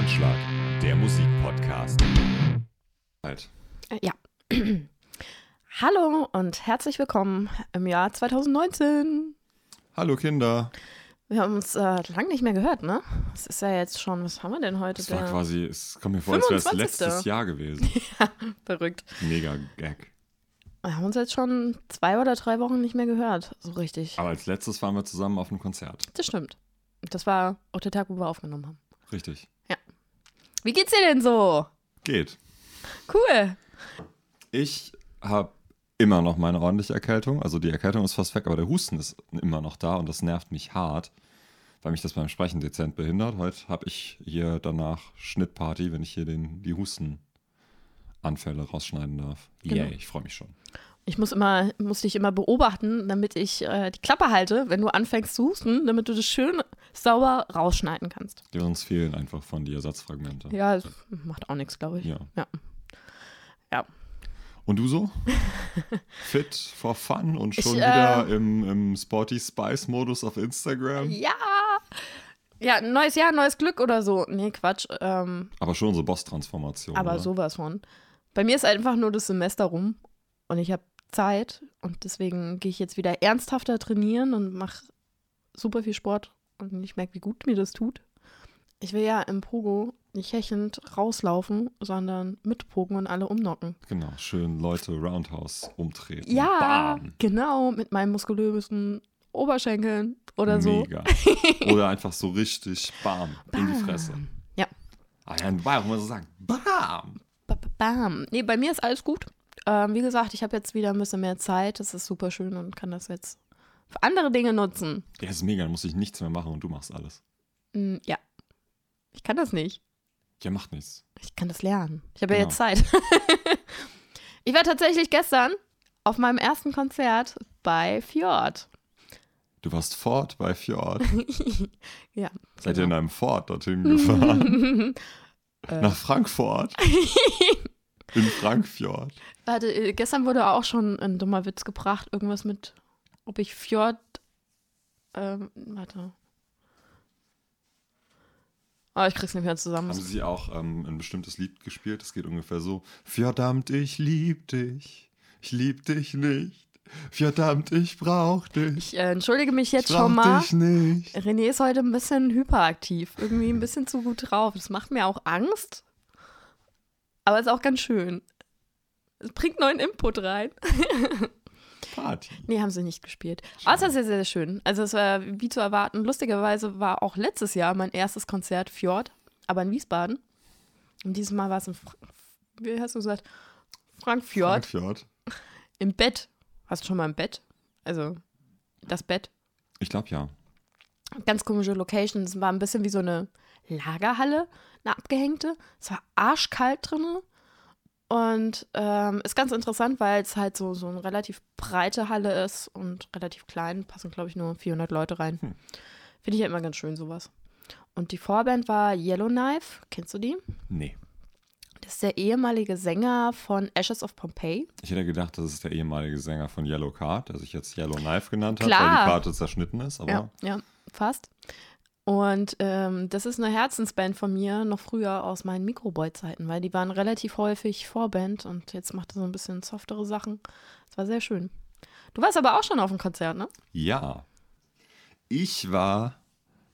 Anschlag, der Musikpodcast. Halt. Äh, Ja. Hallo und herzlich willkommen im Jahr 2019. Hallo Kinder. Wir haben uns äh, lang nicht mehr gehört, ne? Es ist ja jetzt schon, was haben wir denn heute? Das war quasi, es kommt mir vor, als wäre es 25.. letztes Jahr gewesen. Verrückt. Mega Gag. Wir haben uns jetzt schon zwei oder drei Wochen nicht mehr gehört, so richtig. Aber als letztes waren wir zusammen auf einem Konzert. Das stimmt. Das war auch der Tag, wo wir aufgenommen haben. Richtig. Wie geht's dir denn so? Geht. Cool. Ich habe immer noch meine ordentliche Erkältung. Also die Erkältung ist fast weg, aber der Husten ist immer noch da und das nervt mich hart, weil mich das beim Sprechen dezent behindert. Heute habe ich hier danach Schnittparty, wenn ich hier den, die Hustenanfälle rausschneiden darf. Genau. Yay, ich freue mich schon. Ich muss immer, muss dich immer beobachten, damit ich äh, die Klappe halte, wenn du anfängst zu husten, damit du das schön sauber rausschneiden kannst. Die uns fehlen einfach von die Ersatzfragmente. Ja, es macht auch nichts, glaube ich. Ja. Ja. Ja. Und du so? Fit for fun und schon Ich, äh, wieder im, im Sporty Spice Modus auf Instagram? Ja. Ja, neues Jahr, neues Glück oder so. Nee, Quatsch. Ähm, Aber schon so Boss-Transformation. aber oder? sowas von. Bei mir ist einfach nur das Semester rum und ich habe Zeit und deswegen gehe ich jetzt wieder ernsthafter trainieren und mache super viel Sport und ich merke, wie gut mir das tut. Ich will ja im Pogo nicht hechelnd rauslaufen, sondern mitpogen und alle umnocken. Genau, schön Leute Roundhouse umtreten. Ja, Bam. genau, mit meinen muskulösen Oberschenkeln oder so. Mega. Oder einfach so richtig bam, in die Bam. Fresse. Ja. Ah ja, Bayern muss man so sagen, bam. Ba- ba- Bam. Nee, bei mir ist alles gut. Ähm, wie gesagt, ich habe jetzt wieder ein bisschen mehr Zeit. Das ist super schön und kann das jetzt für andere Dinge nutzen. Ja, ist mega, dann muss ich nichts mehr machen und du machst alles. Mm, ja. Ich kann das nicht. Ja, macht nichts. Ich kann das lernen. Ich habe ja Genau. jetzt Zeit. ich war tatsächlich gestern auf meinem ersten Konzert bei Fjord. Du warst fort bei Fjord. Ja. Seid ihr in genau. einem Ford dorthin gefahren? Nach Frankfurt? In Frankfjord. Warte, äh, gestern wurde auch schon ein dummer Witz gebracht. Irgendwas mit, ob ich Fjord. Ähm, warte. Oh, ich krieg's nicht mehr zusammen. Haben sie auch ähm, ein bestimmtes Lied gespielt? Das geht ungefähr so: Verdammt, ich lieb dich. Ich lieb dich nicht. Verdammt, ich brauch dich. Ich äh, entschuldige mich jetzt ich schon mal. dich nicht. René ist heute ein bisschen hyperaktiv. Irgendwie ein bisschen zu gut drauf. Das macht mir auch Angst. Aber ist auch ganz schön. Es bringt neuen Input rein. Party. Nee, haben sie nicht gespielt. Außer sehr, sehr schön. Also es war wie zu erwarten. Lustigerweise war auch letztes Jahr mein erstes Konzert Fjord, aber in Wiesbaden. Und dieses Mal war es in, Fra wie hast du gesagt, Frankfurt Frankfjord. im Bett. Hast du schon mal im Bett? Also das Bett. Ich glaube ja. Ganz komische Location. Es war ein bisschen wie so eine Lagerhalle, eine abgehängte. Es war arschkalt drinne. Und ähm, ist ganz interessant, weil es halt so, so eine relativ breite Halle ist und relativ klein. Passen, glaube ich, nur 400 Leute rein. Hm. Finde ich ja immer ganz schön, sowas. Und die Vorband war Yellowknife. Kennst du die? Nee. Das ist der ehemalige Sänger von Ashes of Pompeii. Ich hätte gedacht, das ist der ehemalige Sänger von Yellow Card, der sich jetzt Yellow Knife genannt hat, Klar. weil die Karte zerschnitten ist. Aber Ja, ja, fast. Und ähm, das ist eine Herzensband von mir, noch früher aus meinen Microboy-Zeiten, weil die waren relativ häufig Vorband und jetzt macht er so ein bisschen softere Sachen. Das war sehr schön. Du warst aber auch schon auf dem Konzert, ne? ja. Ich war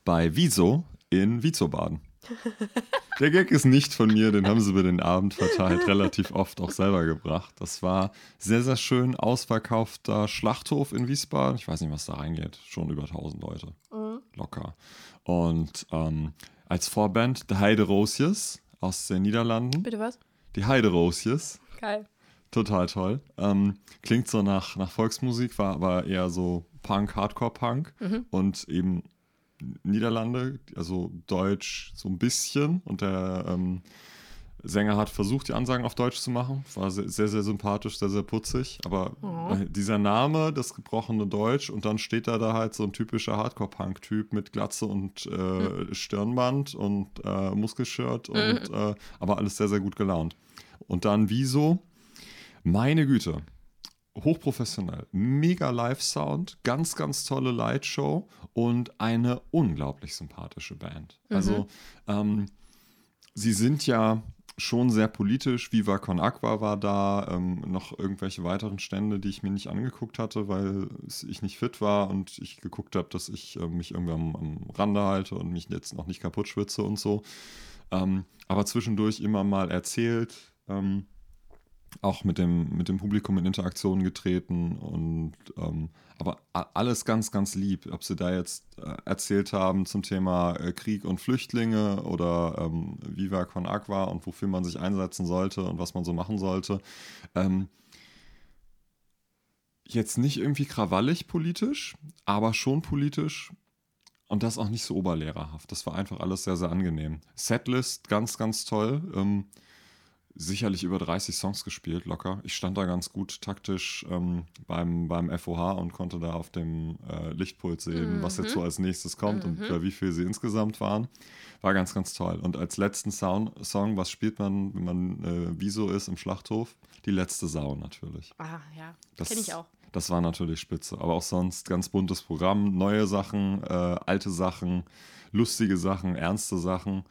bei Wieso in Wiesbaden. Der Gag ist nicht von mir, den haben sie über den Abend verteilt, relativ oft auch selber gebracht. Das war sehr, sehr schön ausverkaufter Schlachthof in Wiesbaden. Ich weiß nicht, was da reingeht. Schon über 1000 Leute. Locker. Und ähm, als Vorband The Heide Rosies aus den Niederlanden. Bitte was? Die Heide Rosies. Geil. Total toll. Ähm, klingt so nach, nach Volksmusik, war aber eher so Punk, Hardcore-Punk und eben Niederlande, also Deutsch so ein bisschen. Und der ähm, Sänger hat versucht, die Ansagen auf Deutsch zu machen. War sehr, sehr, sehr sympathisch, sehr, sehr putzig. Aber Oh. dieser Name, das gebrochene Deutsch, und dann steht da da halt so ein typischer Hardcore-Punk-Typ mit Glatze und äh, Stirnband und äh, Muskelshirt und äh, aber alles sehr, sehr gut gelaunt. Und dann Wieso? Meine Güte. Hochprofessionell. Mega Live-Sound, ganz, ganz tolle Lightshow und eine unglaublich sympathische Band. Also, ähm, sie sind ja schon sehr politisch. Viva Con Aqua war da, ähm, noch irgendwelche weiteren Stände, die ich mir nicht angeguckt hatte, weil ich nicht fit war und ich geguckt habe, dass ich äh, mich irgendwie am, am, Rande halte und mich jetzt noch nicht kaputt schwitze und so. Ähm, aber zwischendurch immer mal erzählt, ähm, auch mit dem, mit dem Publikum in Interaktion getreten und ähm, aber alles ganz, ganz lieb. Ob sie da jetzt äh, erzählt haben zum Thema äh, Krieg und Flüchtlinge oder ähm, Viva Con Aqua und wofür man sich einsetzen sollte und was man so machen sollte. Ähm, jetzt nicht irgendwie krawallig politisch, aber schon politisch und das auch nicht so oberlehrerhaft. Das war einfach alles sehr, sehr angenehm. Setlist ganz, ganz toll. Ähm, sicherlich über 30 Songs gespielt, locker. Ich stand da ganz gut taktisch ähm, beim, beim FOH und konnte da auf dem äh, Lichtpult sehen, mhm. was jetzt so als nächstes kommt mhm. und wie viel sie insgesamt waren. War ganz, ganz toll. Und als letzten Sound Song, was spielt man, wenn man äh, Wieso ist im Schlachthof? Die letzte Sau natürlich. Ah, ja. Kenne ich auch. Das war natürlich spitze. Aber auch sonst ganz buntes Programm. Neue Sachen, äh, alte Sachen, lustige Sachen, ernste Sachen.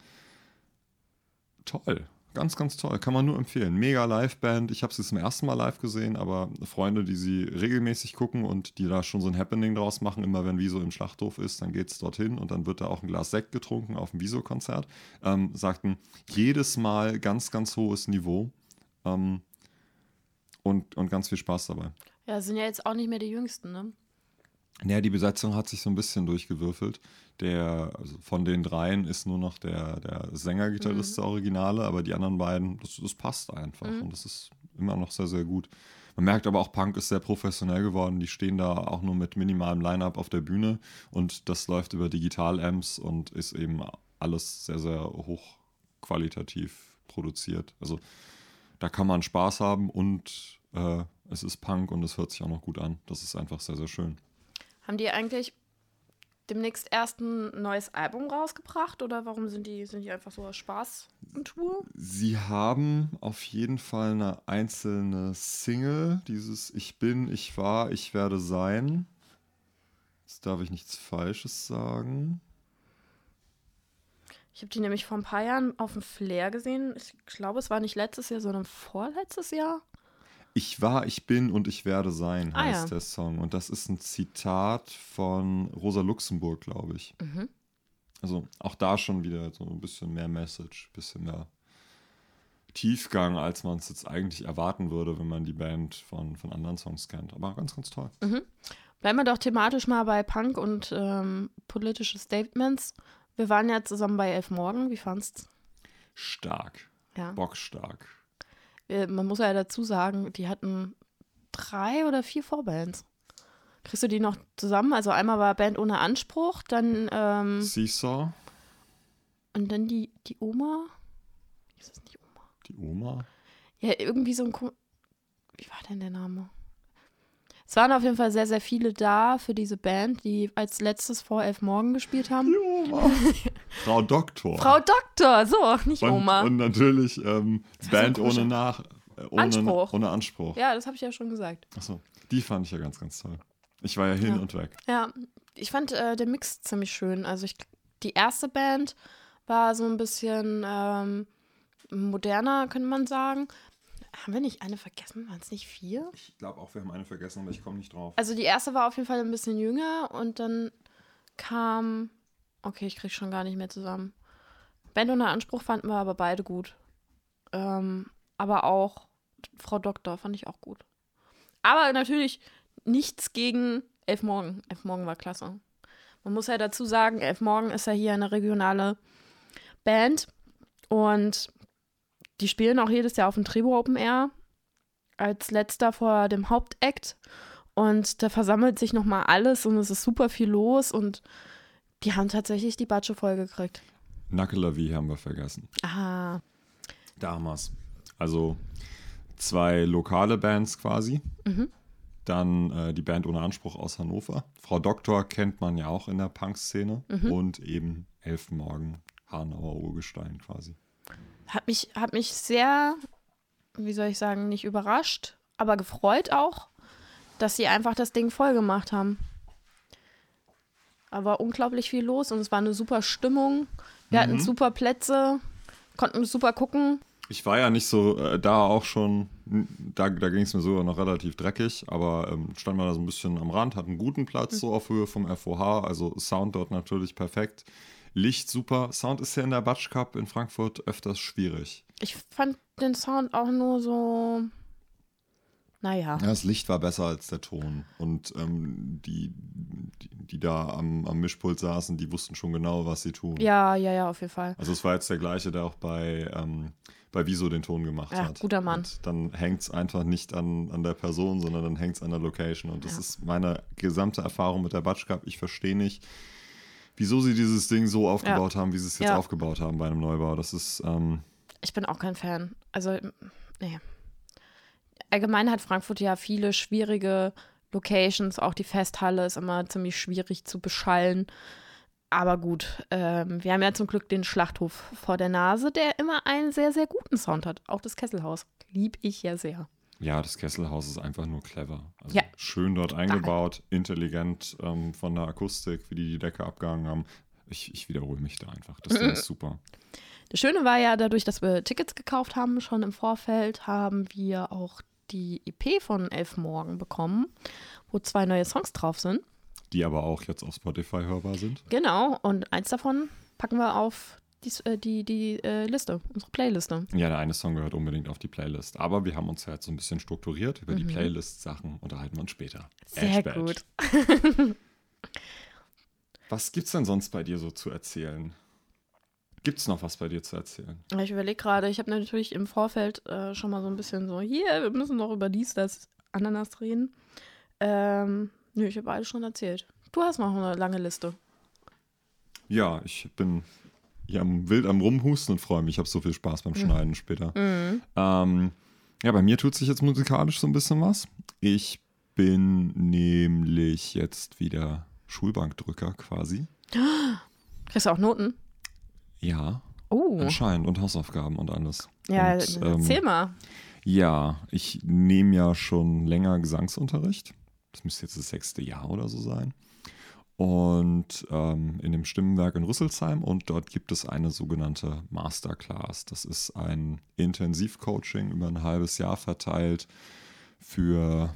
Toll. Ganz, ganz toll. Kann man nur empfehlen. Mega Liveband. Ich habe sie zum ersten Mal live gesehen, aber Freunde, die sie regelmäßig gucken und die da schon so ein Happening draus machen, immer wenn Wieso im Schlachthof ist, dann geht es dorthin und dann wird da auch ein Glas Sekt getrunken auf dem Wieso-Konzert. Ähm, sagten, jedes Mal ganz, ganz hohes Niveau ähm, und, und ganz viel Spaß dabei. Ja, sind ja jetzt auch nicht mehr die Jüngsten, ne? Naja, die Besetzung hat sich so ein bisschen durchgewürfelt. Der, also von den dreien ist nur noch der, der Sänger-Gitarrist mhm. der Originale, aber die anderen beiden, das, das passt einfach mhm. und das ist immer noch sehr, sehr gut. Man merkt aber auch, Punk ist sehr professionell geworden. Die stehen da auch nur mit minimalem Line-Up auf der Bühne und das läuft über Digital-Amps und ist eben alles sehr, sehr hochqualitativ produziert. Also da kann man Spaß haben und äh, es ist Punk und es hört sich auch noch gut an. Das ist einfach sehr, sehr schön. Haben die eigentlich demnächst erst ein neues Album rausgebracht oder warum sind die, sind die einfach so aus Spaß in Tour? Sie haben auf jeden Fall eine einzelne Single, dieses Ich bin, ich war, ich werde sein. Jetzt darf ich nichts Falsches sagen. Ich habe die nämlich vor ein paar Jahren auf dem Flair gesehen. Ich glaube, es war nicht letztes Jahr, sondern vorletztes Jahr. Ich war, ich bin und ich werde sein, ah, heißt ja. der Song. Und das ist ein Zitat von Rosa Luxemburg, glaube ich. Mhm. Also auch da schon wieder so ein bisschen mehr Message, ein bisschen mehr Tiefgang, als man es jetzt eigentlich erwarten würde, wenn man die Band von, von anderen Songs kennt. Aber ganz, ganz toll. Mhm. Bleiben wir doch thematisch mal bei Punk und ähm, politische Statements. Wir waren ja zusammen bei Elf Morgen. Wie fandest Stark. Ja. Bockstark. Äh, man muss ja dazu sagen, die hatten drei oder vier Vorbands. Kriegst du die noch zusammen? Also einmal war Band ohne Anspruch, dann ähm, Seesaw. Und dann die, die Oma. Ist das nicht Oma? Die Oma? Ja, irgendwie so ein. Wie war denn der Name? Es waren auf jeden Fall sehr, sehr viele da für diese Band, die als letztes vor elf Morgen gespielt haben. Die Oma. Frau Doktor. Frau Doktor, so, nicht und, Oma. Und natürlich ähm, Band ohne Nach. Äh, ohne Anspruch. Ohne Anspruch. Ja, das habe ich ja schon gesagt. Achso, die fand ich ja ganz, ganz toll. Ich war ja hin ja. und weg. Ja, ich fand äh, den Mix ziemlich schön. Also ich, die erste Band war so ein bisschen ähm, moderner, könnte man sagen. Haben wir nicht eine vergessen? Waren es nicht vier? Ich glaube auch, wir haben eine vergessen, aber ich komme nicht drauf. Also die erste war auf jeden Fall ein bisschen jünger und dann kam. Okay, ich kriege schon gar nicht mehr zusammen. Band ohne Anspruch fanden wir aber beide gut. Ähm, aber auch Frau Doktor fand ich auch gut. Aber natürlich nichts gegen Elf Morgen. Elf Morgen war klasse. Man muss ja dazu sagen, Elf Morgen ist ja hier eine regionale Band und die spielen auch jedes Jahr auf dem Trebo Open Air als letzter vor dem Hauptakt. Und da versammelt sich nochmal alles und es ist super viel los und die haben tatsächlich die Batsche voll gekriegt. Nackelavi haben wir vergessen. Ah. Damals. Also zwei lokale Bands quasi. Mhm. Dann äh, die Band ohne Anspruch aus Hannover. Frau Doktor kennt man ja auch in der Punk-Szene. Mhm. Und eben Elfenmorgen, Hanauer Urgestein quasi. Hat mich, hat mich sehr, wie soll ich sagen, nicht überrascht, aber gefreut auch, dass sie einfach das Ding voll gemacht haben. Aber unglaublich viel los und es war eine super Stimmung. Wir mhm. hatten super Plätze, konnten super gucken. Ich war ja nicht so äh, da auch schon, da, da ging es mir sogar noch relativ dreckig, aber ähm, stand mal da so ein bisschen am Rand, hat einen guten Platz, mhm. so auf Höhe vom FOH, also Sound dort natürlich perfekt. Licht super. Sound ist ja in der Batsch Cup in Frankfurt öfters schwierig. Ich fand den Sound auch nur so naja. Ja, das Licht war besser als der Ton. Und ähm, die, die, die, da am, am Mischpult saßen, die wussten schon genau, was sie tun. Ja, ja, ja, auf jeden Fall. Also es war jetzt der gleiche, der auch bei, ähm, bei Wieso den Ton gemacht ja, hat. Guter Mann. Und dann hängt es einfach nicht an, an der Person, sondern dann hängt es an der Location. Und das ja. ist meine gesamte Erfahrung mit der Batsch Cup. Ich verstehe nicht, wieso sie dieses Ding so aufgebaut ja. haben, wie sie es jetzt aufgebaut haben bei einem Neubau. Das ist. Ähm, ich bin auch kein Fan. Also, nee allgemein hat Frankfurt ja viele schwierige Locations. Auch die Festhalle ist immer ziemlich schwierig zu beschallen. Aber gut, ähm, wir haben ja zum Glück den Schlachthof vor der Nase, der immer einen sehr, sehr guten Sound hat. Auch das Kesselhaus lieb ich ja sehr. Ja, das Kesselhaus ist einfach nur clever. Also ja. schön dort eingebaut, Geil. intelligent ähm, von der Akustik, wie die die Decke abgehangen haben. Ich, ich wiederhole mich da einfach. Das ist super. Das Schöne war ja, dadurch, dass wir Tickets gekauft haben, schon im Vorfeld, haben wir auch die EP von Elf Morgen bekommen, wo zwei neue Songs drauf sind. Die aber auch jetzt auf Spotify hörbar sind. Genau, und eins davon packen wir auf die, äh, die, die äh, Liste, unsere Playliste. Ja, der eine Song gehört unbedingt auf die Playlist. Aber wir haben uns ja jetzt so ein bisschen strukturiert. Über mhm. die Playlist-Sachen unterhalten wir uns später. Sehr gut. Was gibt's denn sonst bei dir so zu erzählen? Gibt es noch was bei dir zu erzählen? Ich überlege gerade, ich habe natürlich im Vorfeld äh, schon mal so ein bisschen so, hier, wir müssen noch über dies, das, Ananas reden. Ähm, nö, ich habe alles schon erzählt. Du hast noch eine lange Liste. Ja, ich bin hier am, wild am Rumhusten und freue mich. Ich habe so viel Spaß beim mhm. Schneiden mhm. später. Mhm. Ähm, ja, bei mir tut sich jetzt musikalisch so ein bisschen was. Ich bin nämlich jetzt wieder Schulbankdrücker quasi. Kriegst du auch Noten? Ja. Oh. Anscheinend und Hausaufgaben und alles. Ja, und, ähm, erzähl mal. Ja, ich nehme ja schon länger Gesangsunterricht. Das müsste jetzt das sechste Jahr oder so sein. Und ähm, in dem Stimmenwerk in Rüsselsheim und dort gibt es eine sogenannte Masterclass. Das ist ein Intensivcoaching über ein halbes Jahr verteilt für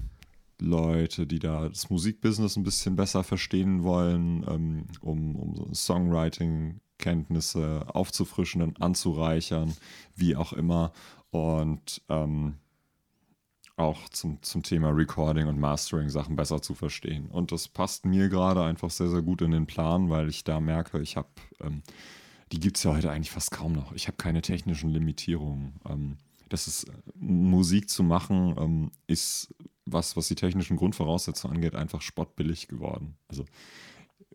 Leute, die da das Musikbusiness ein bisschen besser verstehen wollen, ähm, um, um so Songwriting Kenntnisse aufzufrischen und anzureichern, wie auch immer. Und ähm, auch zum, zum Thema Recording und Mastering Sachen besser zu verstehen. Und das passt mir gerade einfach sehr, sehr gut in den Plan, weil ich da merke, ich habe, ähm, die gibt es ja heute eigentlich fast kaum noch. Ich habe keine technischen Limitierungen. Ähm, das ist, Musik zu machen, ähm, ist was, was die technischen Grundvoraussetzungen angeht, einfach spottbillig geworden. Also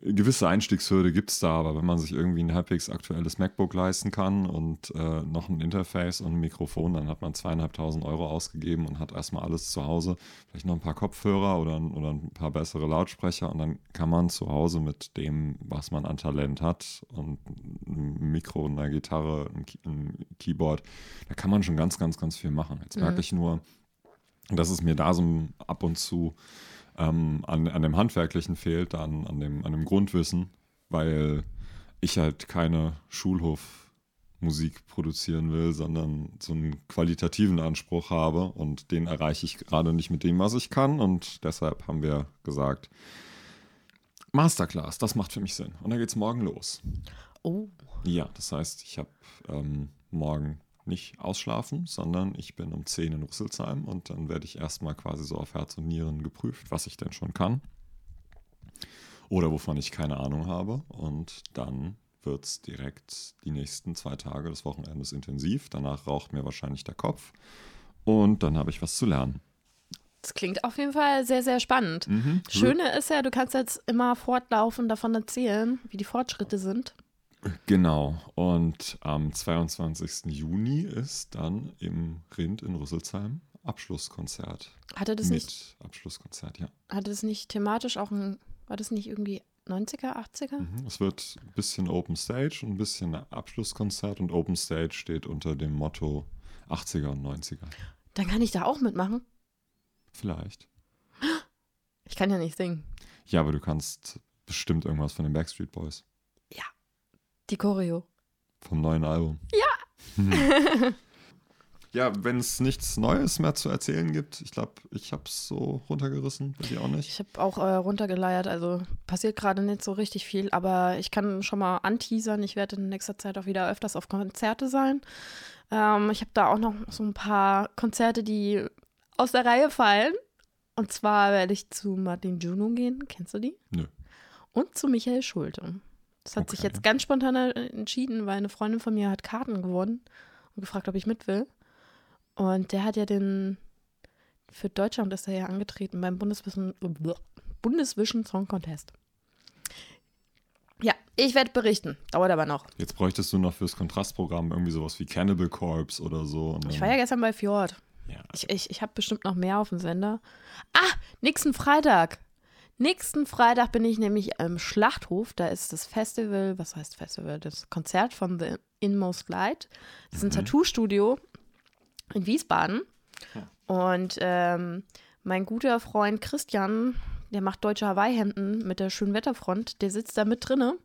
gewisse Einstiegshürde gibt es da, aber wenn man sich irgendwie ein halbwegs aktuelles MacBook leisten kann und äh, noch ein Interface und ein Mikrofon, dann hat man zweieinhalbtausend Euro ausgegeben und hat erstmal alles zu Hause. Vielleicht noch ein paar Kopfhörer oder, oder ein paar bessere Lautsprecher und dann kann man zu Hause mit dem, was man an Talent hat und ein Mikro, eine Gitarre, ein, ein Keyboard, da kann man schon ganz, ganz, ganz viel machen. Jetzt merke mhm. ich nur, dass es mir da so ab und zu ähm, an, an dem Handwerklichen fehlt, dann an dem, an dem Grundwissen, weil ich halt keine Schulhofmusik produzieren will, sondern so einen qualitativen Anspruch habe und den erreiche ich gerade nicht mit dem, was ich kann und deshalb haben wir gesagt, Masterclass, das macht für mich Sinn. Und dann geht es morgen los. Oh. Ja, das heißt, ich habe ähm, morgen nicht ausschlafen, sondern ich bin um 10 in Rüsselsheim und dann werde ich erstmal quasi so auf Herz und Nieren geprüft, was ich denn schon kann. Oder wovon ich keine Ahnung habe. Und dann wird es direkt die nächsten zwei Tage des Wochenendes intensiv. Danach raucht mir wahrscheinlich der Kopf. Und dann habe ich was zu lernen. Das klingt auf jeden Fall sehr, sehr spannend. Mhm. Schöne ist ja, du kannst jetzt immer fortlaufend davon erzählen, wie die Fortschritte sind. Genau. Und am 22. Juni ist dann im Rind in Rüsselsheim Abschlusskonzert. Hatte das mit nicht? Abschlusskonzert, ja. Hatte das nicht thematisch auch ein, war das nicht irgendwie 90er, 80er? Mhm. Es wird ein bisschen Open Stage und ein bisschen Abschlusskonzert und Open Stage steht unter dem Motto 80er und 90er. Dann kann ich da auch mitmachen? Vielleicht. Ich kann ja nicht singen. Ja, aber du kannst bestimmt irgendwas von den Backstreet Boys. Die Choreo. Vom neuen Album. Ja. Ja, wenn es nichts Neues mehr zu erzählen gibt, ich glaube, ich habe es so runtergerissen, bei dir auch nicht. Ich habe auch äh, runtergeleiert, also passiert gerade nicht so richtig viel, aber ich kann schon mal anteasern. Ich werde in nächster Zeit auch wieder öfters auf Konzerte sein. Ähm, ich habe da auch noch so ein paar Konzerte, die aus der Reihe fallen. Und zwar werde ich zu Martin Juno gehen. Kennst du die? Nö. Und zu Michael Schulte. Das hat sich Okay. jetzt ganz spontan entschieden, weil eine Freundin von mir hat Karten gewonnen und gefragt, ob ich mit will. Und der hat ja den, für Deutschland ist er ja angetreten beim Bundesvision, Bundesvision Song Contest. Ja, ich werde berichten. Dauert aber noch. Jetzt bräuchtest du noch fürs Kontrastprogramm irgendwie sowas wie Cannibal Corpse oder so. Ich war ja gestern bei Fjord. ja. Ich, ich, ich habe bestimmt noch mehr auf dem Sender. Ah, nächsten Freitag. Nächsten Freitag bin ich nämlich im Schlachthof. Da ist das Festival, was heißt Festival? Das Konzert von The Inmost Light. Das ist ein Tattoo-Studio in Wiesbaden. Und ähm, mein guter Freund Christian, der macht deutsche Hawaii-Hemden mit der schönen Wetterfront, der sitzt da mit drinne.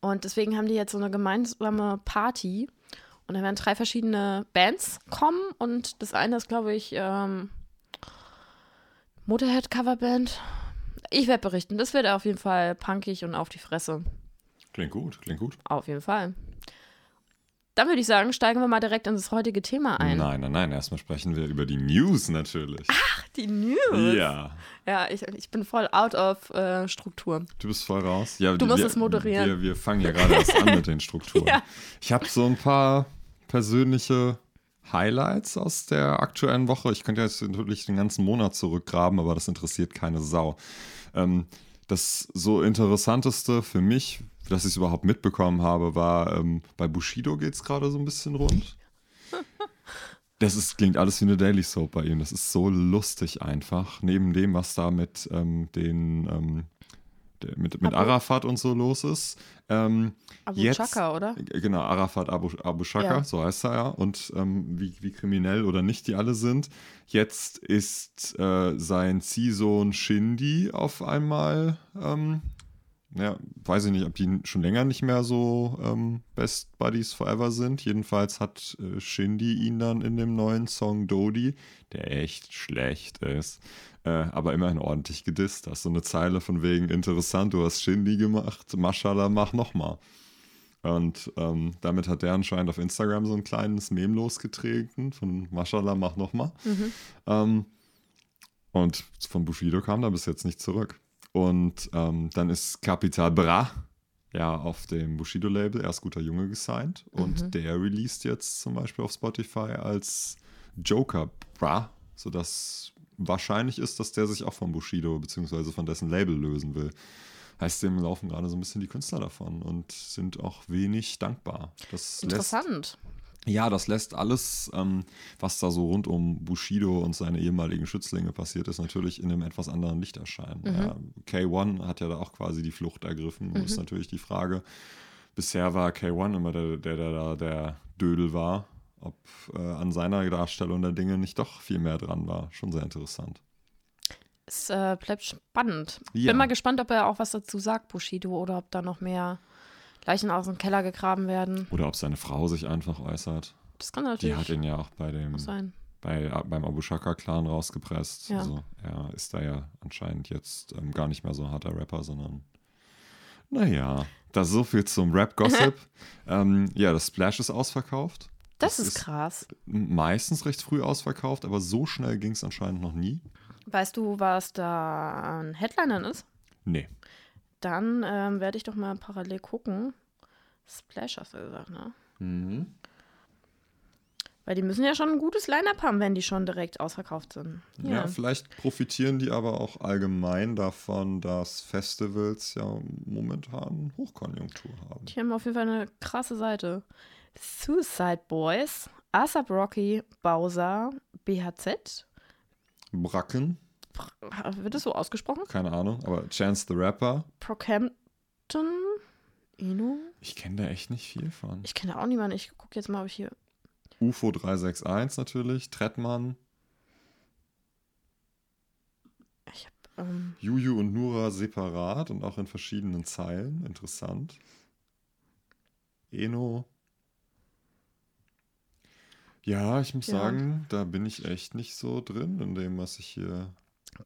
Und deswegen haben die jetzt so eine gemeinsame Party. Und da werden drei verschiedene Bands kommen. Und das eine ist, glaube ich, ähm, Motorhead Coverband. Ich werde berichten. Das wird auf jeden Fall punkig und auf die Fresse. Klingt gut, klingt gut. Auf jeden Fall. Dann würde ich sagen, steigen wir mal direkt in das heutige Thema ein. Nein, nein, nein. Erstmal sprechen wir über die News natürlich. Die News. Ja. Ja, ich, ich bin voll out of äh, Struktur. Du bist voll raus. Ja, Du musst wir, es moderieren. Wir, wir fangen ja gerade erst an mit den Strukturen. Ja. Ich habe so ein paar persönliche Highlights aus der aktuellen Woche. Ich könnte jetzt natürlich den ganzen Monat zurückgraben, aber das interessiert keine Sau. Ähm, das so interessanteste für mich, dass ich es überhaupt mitbekommen habe, war, ähm, bei Bushido geht es gerade so ein bisschen rund. Das ist, klingt alles wie eine Daily Soap bei ihm. Das ist so lustig einfach. Neben dem, was da mit ähm, den ähm, mit, mit Abu- Arafat und so los ist. Ähm, Abu jetzt, Chaka, oder? Genau, Arafat Abu, Abu Shaka, Ja. so heißt er ja. Und ähm, wie, wie kriminell oder nicht die alle sind. Jetzt ist äh, sein Ziehsohn Shindy auf einmal, ähm, ja, weiß ich nicht, ob die schon länger nicht mehr so ähm, Best Buddies Forever sind. Jedenfalls hat äh, Shindy ihn dann in dem neuen Song Dodi, der echt schlecht ist, äh, aber immerhin ordentlich gedisst. Da ist so eine Zeile von wegen interessant, du hast Shindy gemacht, Mashallah, mach nochmal. Und ähm, damit hat der anscheinend auf Instagram so ein kleines Meme losgetreten von Mashallah, mach nochmal. Ähm, und von Bushido kam da bis jetzt nicht zurück. Und ähm, dann ist Capital Bra ja auf dem Bushido-Label erst guter Junge gesigned. Und der released jetzt zum Beispiel auf Spotify als Joker Bra, sodass wahrscheinlich ist, dass der sich auch von Bushido bzw. von dessen Label lösen will. Heißt, dem laufen gerade so ein bisschen die Künstler davon und sind auch wenig dankbar. Das lässt Interessant. ja, das lässt alles, ähm, was da so rund um Bushido und seine ehemaligen Schützlinge passiert ist, natürlich in einem etwas anderen Licht erscheinen. Ja, K1 hat ja da auch quasi die Flucht ergriffen. Und ist natürlich die Frage, bisher war K1 immer der, der, der, der, der Dödel war, ob äh, an seiner Darstellung der Dinge nicht doch viel mehr dran war. Schon sehr interessant. Es äh, bleibt spannend. Ja. Bin mal gespannt, ob er auch was dazu sagt, Bushido, oder ob da noch mehr Leichen aus dem Keller gegraben werden. Oder ob seine Frau sich einfach äußert. Das kann Die natürlich hat ihn ja auch bei dem sein. bei, beim Abu Shaka-Clan rausgepresst. Ja. Also er ist da ja anscheinend jetzt ähm, gar nicht mehr so ein harter Rapper, sondern naja, das so viel zum Rap-Gossip. ähm, ja, das Splash ist ausverkauft. Das, Das ist ist- krass. Meistens recht früh ausverkauft, aber so schnell ging es anscheinend noch nie. Weißt du, was da an Headlinern ist? Nee. Dann ähm, werde ich doch mal parallel gucken. Splash hast du gesagt, ne? Mhm. Weil die müssen ja schon ein gutes Line-Up haben, wenn die schon direkt ausverkauft sind. Ja. vielleicht profitieren die aber auch allgemein davon, dass Festivals ja momentan Hochkonjunktur haben. Die haben auf jeden Fall eine krasse Seite. Suicide Boys, ASAP Rocky, Bowser, BHZ. Bracken, Wird das so ausgesprochen? keine Ahnung, aber Chance the Rapper, Brockhampton, Inu. ich kenne da echt nicht viel von. Ich kenne auch niemanden. Ich gucke jetzt mal, ob ich hier. UFO 361 natürlich, Trettmann, Ich habe. Ähm, Juju und Nura separat und auch in verschiedenen Zeilen. Interessant. Eno. Ja, ich muss Ja. sagen, da bin ich echt nicht so drin in dem, was ich hier.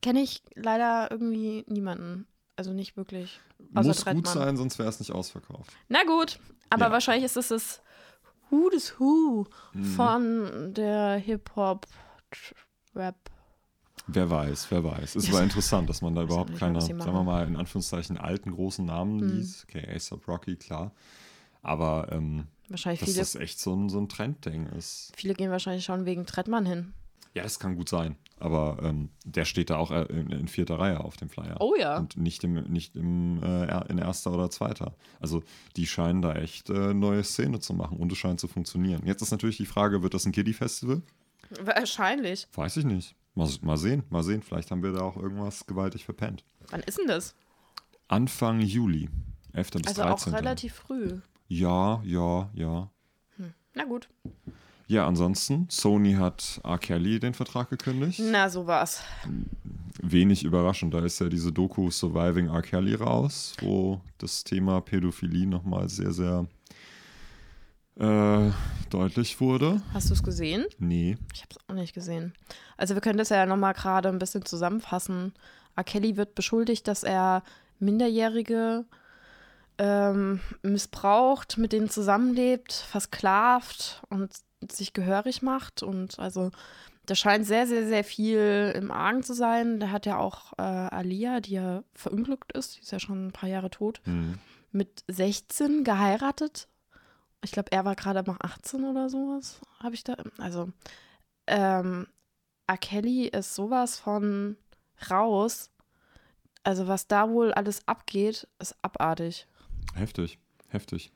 Kenne ich leider irgendwie niemanden. Also nicht wirklich. Außer Muss gut Trettmann. sein, sonst wäre es nicht ausverkauft. Na gut, aber Ja. wahrscheinlich ist es das Who des Who Mhm. von der Hip-Hop-Rap. Wer weiß, wer weiß. Es war interessant, dass man da überhaupt nicht, keine, sagen wir mal, in Anführungszeichen alten großen Namen Mhm. ließ. Okay, ASAP Rocky, klar. Aber ähm, Wahrscheinlich dass viele, das echt so ein, so ein Trendding ist. viele gehen wahrscheinlich schon wegen Trettmann hin. Ja, das kann gut sein. Aber ähm, der steht da auch äh, in, in vierter Reihe auf dem Flyer. Oh ja. Und nicht, im, nicht im, äh, in erster oder zweiter. Also die scheinen da echt äh, neue Szene zu machen und es scheint zu funktionieren. Jetzt ist natürlich die Frage, wird das ein Kiddie-Festival? Wahrscheinlich. Weiß ich nicht. Mal, mal sehen, mal sehen. Vielleicht haben wir da auch irgendwas gewaltig verpennt. Wann ist denn das? Anfang Juli, 11. bis Also 13. auch relativ früh. Ja, ja, ja. Na gut. Ja, ansonsten, Sony hat R. Kelly den Vertrag gekündigt. Na, so war's. Wenig überraschend, da ist ja diese Doku Surviving R. Kelly raus, wo das Thema Pädophilie nochmal sehr, sehr äh, deutlich wurde. Hast du es gesehen? Nee. Ich habe es auch nicht gesehen. Also wir können das ja nochmal gerade ein bisschen zusammenfassen. R. Kelly wird beschuldigt, dass er Minderjährige ähm, missbraucht, mit denen zusammenlebt, versklavt und sich gehörig macht. Und also da scheint sehr, sehr, sehr viel im Argen zu sein. Der hat ja auch äh, Alia, die ja verunglückt ist, die ist ja schon ein paar Jahre tot, Hm. mit 16 geheiratet. Ich glaube, er war gerade mal 18 oder sowas, habe ich da. Also, ähm, R. Kelly ist sowas von raus. Also, was da wohl alles abgeht, ist abartig. Heftig, heftig.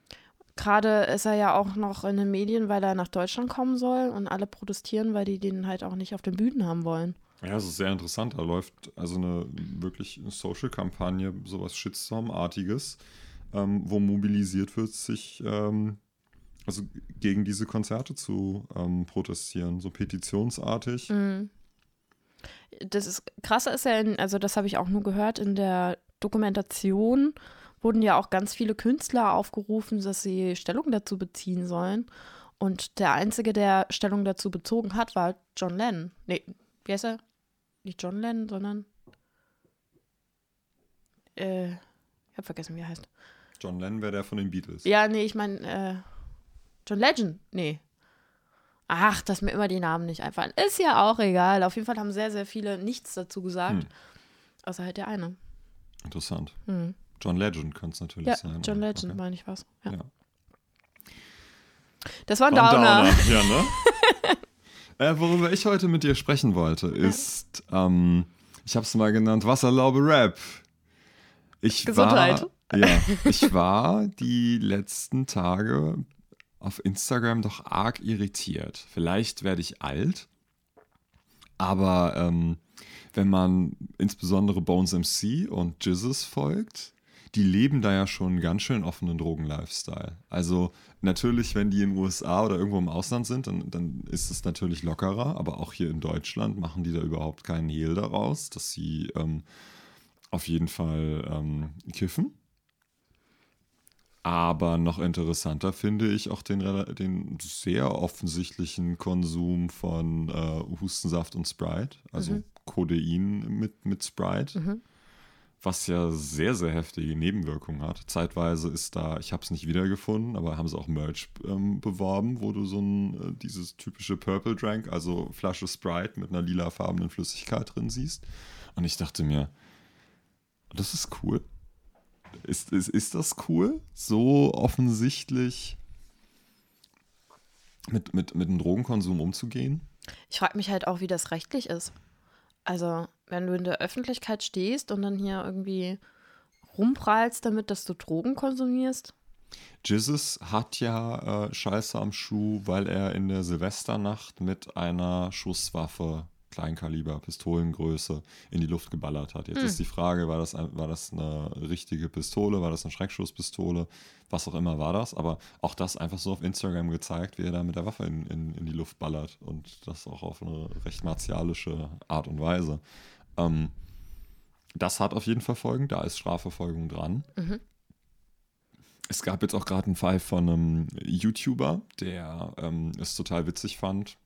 Gerade ist er ja auch noch in den Medien, weil er nach Deutschland kommen soll und alle protestieren, weil die den halt auch nicht auf den Bühnen haben wollen. Ja, es ist sehr interessant. Da läuft also eine wirklich Social-Kampagne, sowas Shitstorm-artiges, ähm, wo mobilisiert wird, sich ähm, also gegen diese Konzerte zu ähm, protestieren, so petitionsartig. Mhm. Das ist krasser ist ja, in, also das habe ich auch nur gehört, in der Dokumentation wurden ja auch ganz viele Künstler aufgerufen, dass sie Stellung dazu beziehen sollen. Und der Einzige, der Stellung dazu bezogen hat, war John Lennon. Nee, wie heißt er? Nicht John Lennon, sondern äh, ich habe vergessen, wie er heißt. John Lennon wäre der von den Beatles. Ja, nee, ich meine, äh, John Legend. Nee. Ach, dass mir immer die Namen nicht einfallen. Ist ja auch egal. Auf jeden Fall haben sehr, sehr viele nichts dazu gesagt. Hm. Außer halt der eine. Interessant. Hm. John Legend könnte es natürlich Ja, sein. John Legend, okay. meine ich was. Ja. Ja. Das war ein ein Downer. Ja, ne? äh, worüber ich heute mit dir sprechen wollte, ist, ähm, ich habe es mal genannt, Wasserlaube Rap. Ich Gesundheit. War, ja, ich war die letzten Tage auf Instagram doch arg irritiert. Vielleicht werde ich alt, aber ähm, wenn man insbesondere Bones MC und Jizzes folgt, die leben da ja schon einen ganz schön offenen Drogen-Lifestyle. Also natürlich, wenn die in den USA oder irgendwo im Ausland sind, dann, dann ist es natürlich lockerer, aber auch hier in Deutschland machen die da überhaupt keinen Hehl daraus, dass sie ähm, auf jeden Fall ähm, kiffen. Aber noch interessanter finde ich auch den, den sehr offensichtlichen Konsum von äh, Hustensaft und Sprite, also Mhm. Codein mit, mit Sprite, Mhm. Was ja sehr, sehr heftige Nebenwirkungen hat. Zeitweise ist da, ich habe es nicht wiedergefunden, aber haben sie auch Merch ähm, beworben, wo du so ein, äh, dieses typische Purple Drank, also Flasche Sprite mit einer lilafarbenen Flüssigkeit drin siehst. Und ich dachte mir, das ist cool. Ist, ist, ist das cool? So offensichtlich mit, mit, mit dem Drogenkonsum umzugehen? Ich frage mich halt auch, wie das rechtlich ist. Also, wenn du in der Öffentlichkeit stehst und dann hier irgendwie rumprallst damit, dass du Drogen konsumierst. Jesus hat ja äh, Scheiße am Schuh, weil er in der Silvesternacht mit einer Schusswaffe, Kleinkaliber, Pistolengröße, in die Luft geballert hat. Jetzt Hm. ist die Frage, war das, ein, war das eine richtige Pistole, war das eine Schreckschusspistole, was auch immer war das, aber auch das einfach so auf Instagram gezeigt, wie er da mit der Waffe in, in, in die Luft ballert und das auch auf eine recht martialische Art und Weise. Ähm, das hat auf jeden Fall Folgen, da ist Strafverfolgung dran. Mhm. Es gab jetzt auch gerade einen Fall von einem YouTuber, der ähm, es total witzig fand,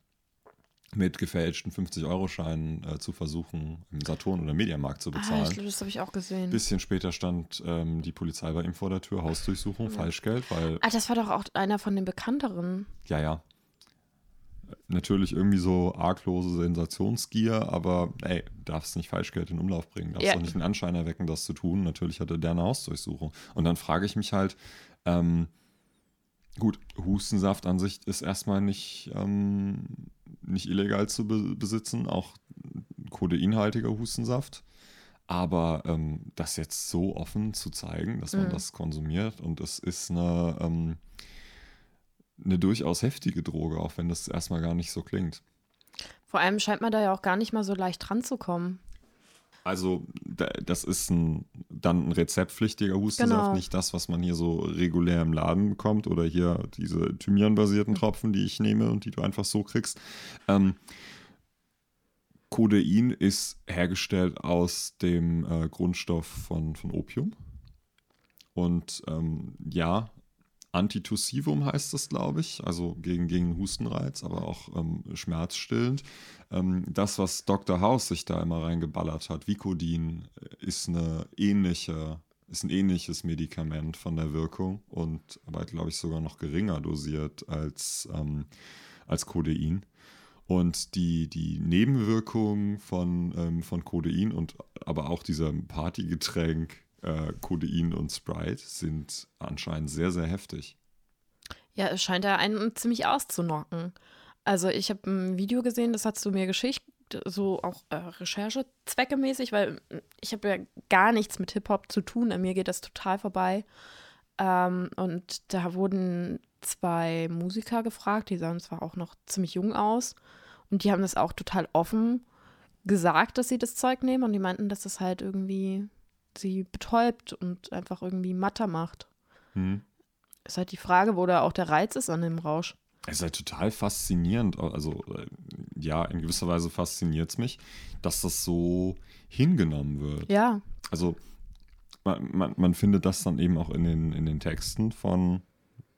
mit gefälschten 50-Euro-Scheinen äh, zu versuchen, im Saturn oder Mediamarkt zu Ah, bezahlen. ich glaube, das habe ich auch gesehen. bisschen später stand ähm, die Polizei bei ihm vor der Tür, Hausdurchsuchung, Falschgeld, weil, Ah, das war doch auch einer von den bekannteren. ja, ja. Natürlich irgendwie so arglose Sensationsgier, aber ey, darfst nicht Falschgeld in Umlauf bringen, darfst Ja. doch nicht den Anschein erwecken, das zu tun. Natürlich hatte der eine Hausdurchsuchung. Und dann frage ich mich halt, ähm, gut, Hustensaft an sich ist erstmal nicht, ähm, nicht illegal zu be besitzen, auch kodeinhaltiger Hustensaft. Aber ähm, das jetzt so offen zu zeigen, dass man Mhm. das konsumiert und es ist eine, ähm, eine durchaus heftige Droge, auch wenn das erstmal gar nicht so klingt. Vor allem scheint man da ja auch gar nicht mal so leicht ranzukommen. Also da- das ist ein, dann ein rezeptpflichtiger Hustensaft, Genau. nicht das, was man hier so regulär im Laden bekommt oder hier diese Thymian-basierten Tropfen, die ich nehme und die du einfach so kriegst. Ähm, Codein ist hergestellt aus dem äh, Grundstoff von, von Opium. Und ähm, ja, Antitussivum heißt das, glaube ich, also gegen, gegen Hustenreiz, aber auch ähm, schmerzstillend. Ähm, das, was Dr. House sich da immer reingeballert hat, Vicodin, äh, ist eine ähnliche, ist ein ähnliches Medikament von der Wirkung und aber, glaube ich, sogar noch geringer dosiert als, ähm, als Codein. Und die, die Nebenwirkungen von, ähm, von Codein und aber auch diesem Partygetränk äh, Codein und Sprite sind anscheinend sehr, sehr heftig. Ja, es scheint ja einen ziemlich auszunocken. Also ich habe ein Video gesehen, das hast du mir geschickt, so auch äh, Recherchezweckemäßig, weil mm, ich habe ja gar nichts mit Hip-Hop zu tun. An mir geht das total vorbei. Ähm, und da wurden zwei Musiker gefragt, die sahen zwar auch noch ziemlich jung aus und die haben das auch total offen gesagt, dass sie das Zeug nehmen und die meinten, dass das halt irgendwie sie betäubt und einfach irgendwie matter macht. Hm. Ist halt die Frage, wo da auch der Reiz ist an dem Rausch. Es ist halt total faszinierend. Also, äh, ja, in gewisser Weise fasziniert es mich, dass das so hingenommen wird. Ja, Also, man, man, man findet das dann eben auch in den, in den Texten von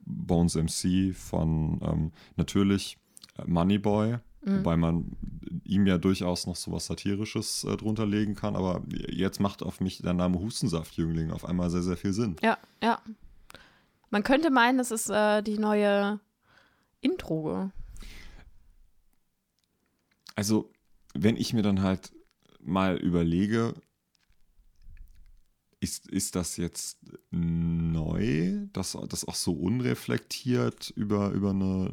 Bones MC, von ähm, natürlich äh, Moneyboy, wobei man ihm ja durchaus noch so was Satirisches äh, drunter legen kann. Aber jetzt macht auf mich der Name Hustensaftjüngling auf einmal sehr, sehr viel Sinn. ja, ja. Man könnte meinen, das ist äh, die neue Intro. Also, wenn ich mir dann halt mal überlege, ist, ist das jetzt neu, dass das auch so unreflektiert über, über eine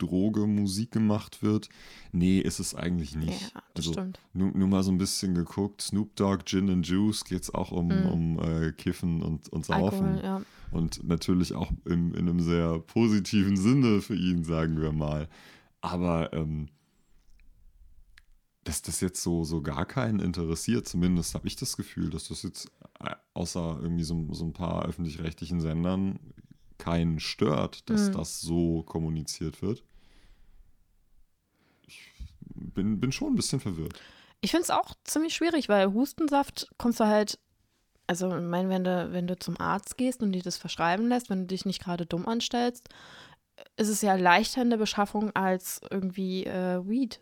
Droge Musik gemacht wird? Nee, ist es eigentlich nicht. Ja, das also, stimmt. Nur, nur mal so ein bisschen geguckt, Snoop Dogg, Gin and Juice geht es auch um, Mhm. um äh, Kiffen und, und Saufen. Alkohol, ja. Und natürlich auch in, in einem sehr positiven Sinne für ihn, sagen wir mal. Aber ähm, dass das jetzt so, so gar keinen interessiert, zumindest habe ich das Gefühl, dass das jetzt äh, außer irgendwie so, so ein paar öffentlich-rechtlichen Sendern keinen stört, dass Mhm. das so kommuniziert wird. Bin, bin schon ein bisschen verwirrt. Ich finde es auch ziemlich schwierig, weil Hustensaft kommst du halt, also ich meine, wenn du, wenn du zum Arzt gehst und dir das verschreiben lässt, wenn du dich nicht gerade dumm anstellst, ist es ja leichter in der Beschaffung als irgendwie äh, Weed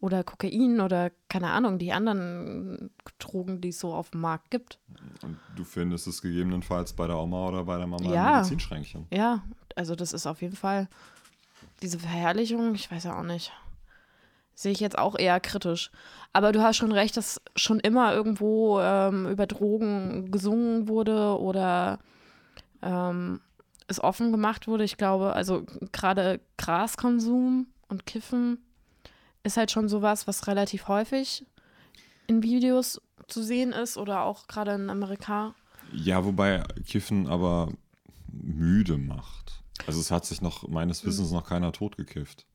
oder Kokain oder keine Ahnung, die anderen Drogen, die es so auf dem Markt gibt. Und du findest es gegebenenfalls bei der Oma oder bei der Mama Ja. im Medizinschränkchen. Ja, also das ist auf jeden Fall diese Verherrlichung, ich weiß ja auch nicht. Sehe ich jetzt auch eher kritisch. Aber du hast schon recht, dass schon immer irgendwo ähm, über Drogen gesungen wurde oder ähm, es offen gemacht wurde. Ich glaube, also gerade Graskonsum und Kiffen ist halt schon sowas, was relativ häufig in Videos zu sehen ist oder auch gerade in Amerika. Ja, wobei Kiffen aber müde macht. Also es hat sich noch, meines Hm. Wissens, noch keiner totgekifft.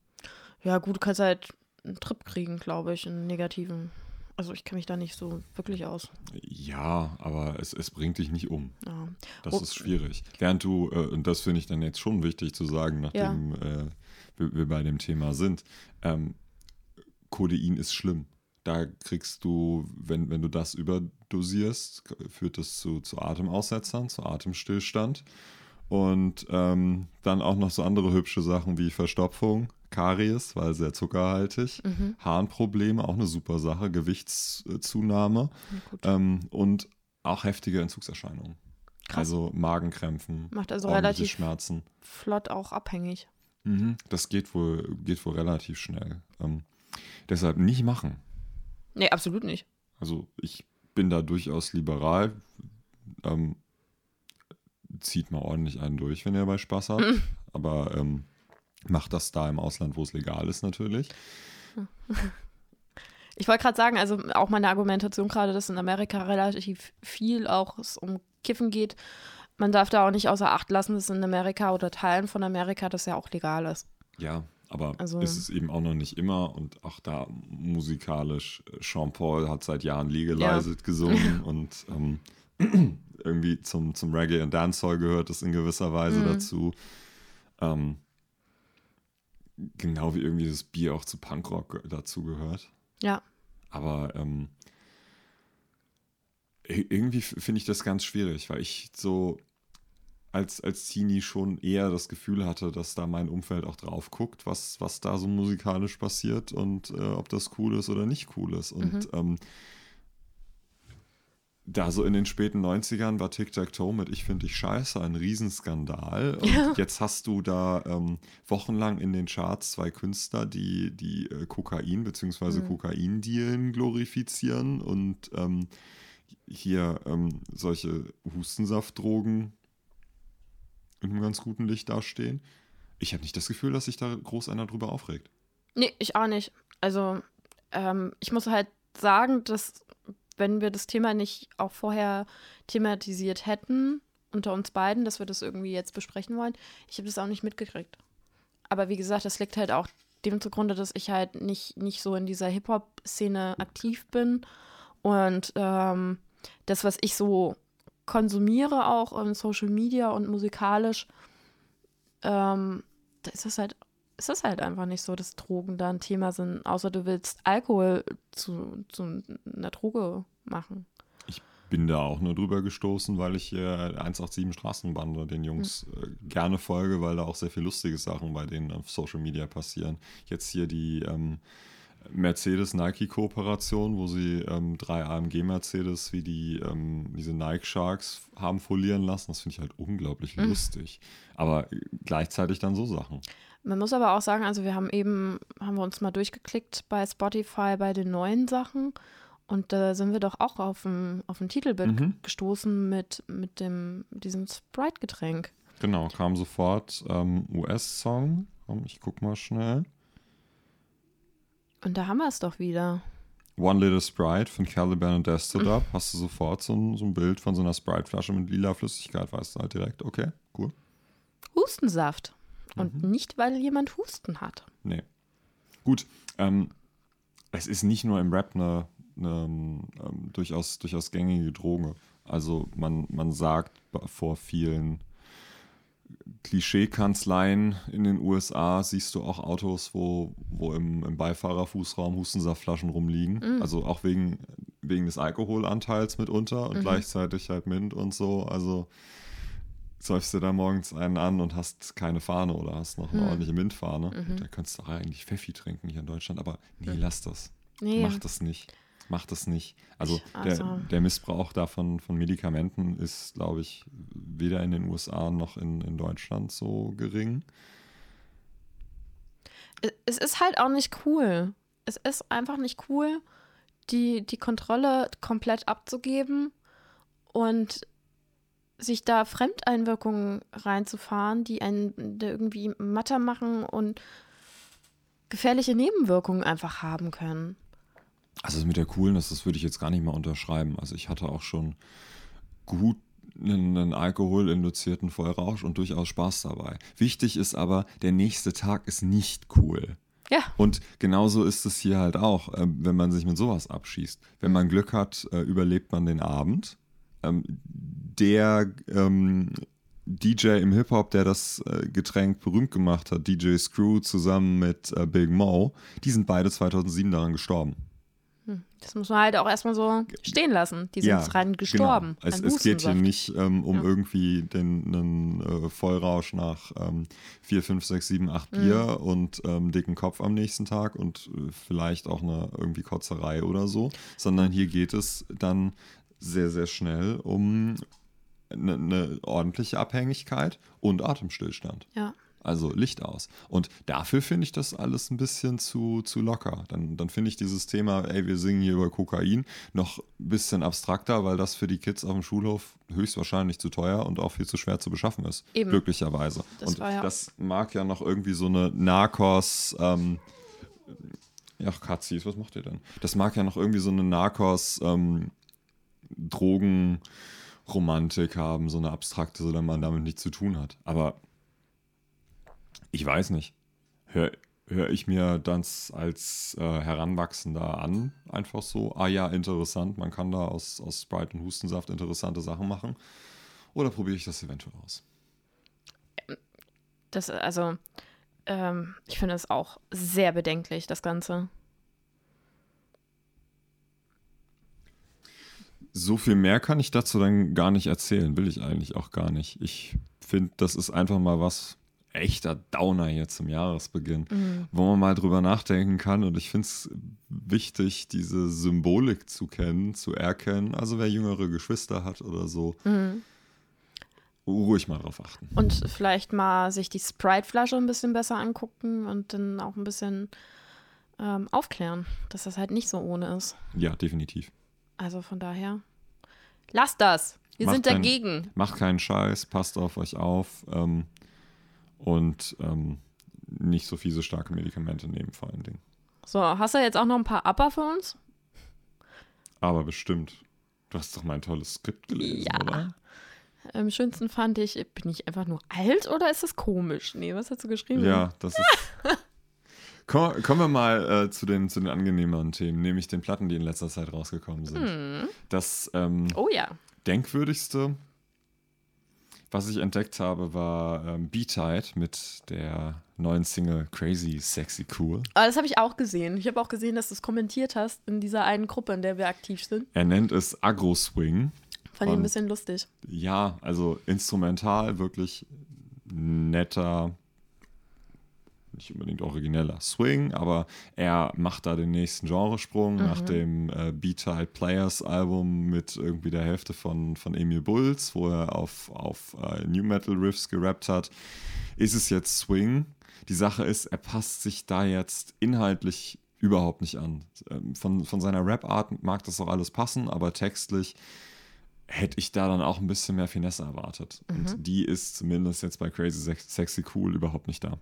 Ja, gut, du kannst halt einen Trip kriegen, glaube ich, einen negativen. Also ich kenne mich da nicht so wirklich aus. Ja, aber es, es bringt dich nicht um. Ja. Das Oh. ist schwierig. Während du, äh, und das finde ich dann jetzt schon wichtig zu sagen, nachdem äh, wir, wir bei dem Thema sind, ähm, Codein ist schlimm. Da kriegst du, wenn, wenn du das überdosierst, führt das zu, zu Atemaussetzern, zu Atemstillstand. Und ähm, dann auch noch so andere hübsche Sachen wie Verstopfung, Karies, weil sehr zuckerhaltig, Mhm. Harnprobleme, auch eine super Sache, Gewichtszunahme ähm, und auch heftige Entzugserscheinungen. Krass. Also Magenkrämpfen, Macht also relativ Schmerzen. flott auch abhängig. Mhm. Das geht wohl, geht wohl relativ schnell. Ähm, deshalb nicht machen. Nee, absolut nicht. Also ich bin da durchaus liberal. Ähm, zieht mal ordentlich einen durch, wenn ihr dabei Spaß habt. Mhm. Aber ähm, macht das da im Ausland, wo es legal ist, natürlich. Ich wollte gerade sagen, also auch meine Argumentation gerade, dass in Amerika relativ viel auch es um Kiffen geht. Man darf da auch nicht außer Acht lassen, dass in Amerika oder Teilen von Amerika das ja auch legal ist. Ja, aber Also- ist es eben auch noch nicht immer. Und auch da musikalisch, äh, Sean Paul hat seit Jahren Legalized gesungen und ähm, irgendwie zum, zum Reggae und Dancehall gehört es in gewisser Weise Mhm. dazu. Ähm, genau wie irgendwie das Bier auch zu Punkrock dazu gehört. Ja. Aber ähm, irgendwie finde ich das ganz schwierig, weil ich so als, als Teenie schon eher das Gefühl hatte, dass da mein Umfeld auch drauf guckt, was, was da so musikalisch passiert und äh, ob das cool ist oder nicht cool ist. Und ähm, da so in den späten 90ern war Tic-Tac-Toe mit Ich finde dich scheiße ein Riesenskandal. Und Ja. jetzt hast du da ähm, wochenlang in den Charts zwei Künstler, die, die äh, Kokain bzw. Mhm. Kokaindealen glorifizieren und ähm, hier ähm, solche Hustensaftdrogen in einem ganz guten Licht dastehen. Ich habe nicht das Gefühl, dass sich da groß einer drüber aufregt. Nee, ich auch nicht. Also, ähm, ich muss halt sagen, dass wenn wir das Thema nicht auch vorher thematisiert hätten, unter uns beiden, dass wir das irgendwie jetzt besprechen wollen, ich habe das auch nicht mitgekriegt. Aber wie gesagt, das liegt halt auch dem zugrunde, dass ich halt nicht, nicht so in dieser Hip-Hop-Szene aktiv bin. Und ähm, das, was ich so konsumiere, auch in Social Media und musikalisch, ähm, da ist das halt ist es halt einfach nicht so, dass Drogen da ein Thema sind, außer du willst Alkohol zu, zu einer Droge machen. bin da auch nur drüber gestoßen, weil ich äh, 187 Straßenbande den Jungs äh, gerne folge, weil da auch sehr viel lustige Sachen bei denen auf Social Media passieren. Jetzt hier die ähm, Mercedes-Nike-Kooperation, wo sie ähm, drei AMG-Mercedes wie die ähm, diese Nike Sharks haben folieren lassen. Das finde ich halt unglaublich Mhm. lustig. Aber äh, gleichzeitig dann so Sachen. Man muss aber auch sagen, also wir haben eben, haben wir uns mal durchgeklickt bei Spotify bei den neuen Sachen und da sind wir doch auch auf ein, auf ein Titelbild Mhm. gestoßen mit, mit dem, diesem Sprite-Getränk. Genau, kam sofort ähm, US-Song. Ich guck mal schnell. Und da haben wir es doch wieder. One Little Sprite von Caliban und. Destodub. Hast du sofort so ein, so ein Bild von so einer Sprite-Flasche mit lila Flüssigkeit, weißt du halt direkt, okay, cool. Hustensaft. Und Mhm. nicht, weil jemand Husten hat. Nee. Gut, ähm, es ist nicht nur im Rap eine, eine ähm, durchaus, durchaus gängige Droge. Also man, man sagt vor vielen Klischeekanzleien in den USA siehst du auch Autos, wo, wo im, im Beifahrerfußraum Hustensaftflaschen rumliegen. Mhm. Also auch wegen, wegen des Alkoholanteils mitunter und Mhm. gleichzeitig halt Mint und so. Also säufst du da morgens einen an und hast keine Fahne oder hast noch eine Mhm. ordentliche Mintfahne. Mhm. Da könntest du auch eigentlich Pfeffi trinken hier in Deutschland, aber nee, lass das. Nee. Mach das nicht. Mach das nicht. Also, also- Der, der Missbrauch davon von Medikamenten ist, glaube ich, weder in den USA noch in, in Deutschland so gering. es ist halt auch nicht cool. Es ist einfach nicht cool, die, die Kontrolle komplett abzugeben und sich da Fremdeinwirkungen reinzufahren, die einen irgendwie matter machen und gefährliche Nebenwirkungen einfach haben können. Also mit der Coolness, das würde ich jetzt gar nicht mal unterschreiben. Also ich hatte auch schon gut einen, einen alkoholinduzierten Vollrausch und durchaus Spaß dabei. Wichtig ist aber, der nächste Tag ist nicht cool. Ja. Und genauso ist es hier halt auch, ähm, wenn man sich mit sowas abschießt. Wenn man Glück hat, äh, überlebt man den Abend. Ähm, der ähm, DJ im Hip-Hop, der das äh, Getränk berühmt gemacht hat, DJ Screw zusammen mit äh, Big Mo, die sind beide 2007 daran gestorben. Das muss man halt auch erstmal so stehen lassen. Die sind Ja, rein gestorben. Genau. Es, es geht hier nicht ähm, um Ja. irgendwie den einen, äh, Vollrausch nach ähm, 4, 5, 6, 7, 8 Mhm. Bier und ähm, dicken Kopf am nächsten Tag und äh, vielleicht auch eine irgendwie Kotzerei oder so, sondern hier geht es dann sehr, sehr schnell um eine, eine ordentliche Abhängigkeit und Atemstillstand. Ja. Also Licht aus. Und dafür finde ich das alles ein bisschen zu, zu locker. Dann, dann finde ich dieses Thema, ey, wir singen hier über Kokain, noch ein bisschen abstrakter, weil das für die Kids auf dem Schulhof höchstwahrscheinlich zu teuer und auch viel zu schwer zu beschaffen ist. Eben. Glücklicherweise. Das und ja- das mag ja noch irgendwie so eine Narcos, ähm, ja, Katzis, was macht ihr denn? Das mag ja noch irgendwie so eine Narcos, ähm, Drogenromantik haben, so eine abstrakte, solange man damit nichts zu tun hat. Aber ich weiß nicht. Hör, hör ich mir das als äh, Heranwachsender an, einfach so, ah ja, interessant, man kann da aus, aus Sprite und Hustensaft interessante Sachen machen. Oder probiere ich das eventuell aus? Das, also, ähm, ich finde es auch sehr bedenklich, das Ganze. So viel mehr kann ich dazu dann gar nicht erzählen, will ich eigentlich auch gar nicht. Ich finde, das ist einfach mal was echter Downer hier zum Jahresbeginn, wo man mal drüber nachdenken kann. Und ich finde es wichtig, diese Symbolik zu kennen, zu erkennen. Also wer jüngere Geschwister hat oder so, ruhig mal drauf achten. Und vielleicht mal sich die Sprite-Flasche ein bisschen besser angucken und dann auch ein bisschen ähm, aufklären, dass das halt nicht so ohne ist. Ja, definitiv. Also von daher, lasst das. Wir Macht sind dagegen. Macht keinen Scheiß, passt auf euch auf ähm, und ähm, nicht so fiese starke Medikamente nehmen vor allen Dingen. So, hast du jetzt auch noch ein paar Upper für uns? Aber bestimmt. Du hast doch mein tolles Skript gelesen, Ja. oder? Am schönsten fand ich, bin ich einfach nur alt oder ist das komisch? Nee, was hast du geschrieben? Ja, das ist. Komm, kommen wir mal äh, zu, den, zu den angenehmeren Themen, nämlich den Platten, die in letzter Zeit rausgekommen sind. Das ähm, Oh ja. denkwürdigste, was ich entdeckt habe, war ähm, B-Tide mit der neuen Single Crazy Sexy Cool. Aber das habe ich auch gesehen. Ich habe auch gesehen, dass du es kommentiert hast in dieser einen Gruppe, in der wir aktiv sind. Er nennt es Agro Swing. Fand ich ein bisschen lustig. Ja, also instrumental wirklich netter, nicht unbedingt origineller Swing, aber er macht da den nächsten Genresprung nach dem äh, B-Tide Players Album mit irgendwie der Hälfte von, von Emil Bulls, wo er auf, auf äh, New Metal Riffs gerappt hat. Ist es jetzt Swing? Die Sache ist, er passt sich da jetzt inhaltlich überhaupt nicht an. Ähm, Von, von seiner Rap-Art mag das auch alles passen, aber textlich hätte ich da dann auch ein bisschen mehr Finesse erwartet. Und die ist zumindest jetzt bei Crazy Sex Sexy Cool überhaupt nicht da.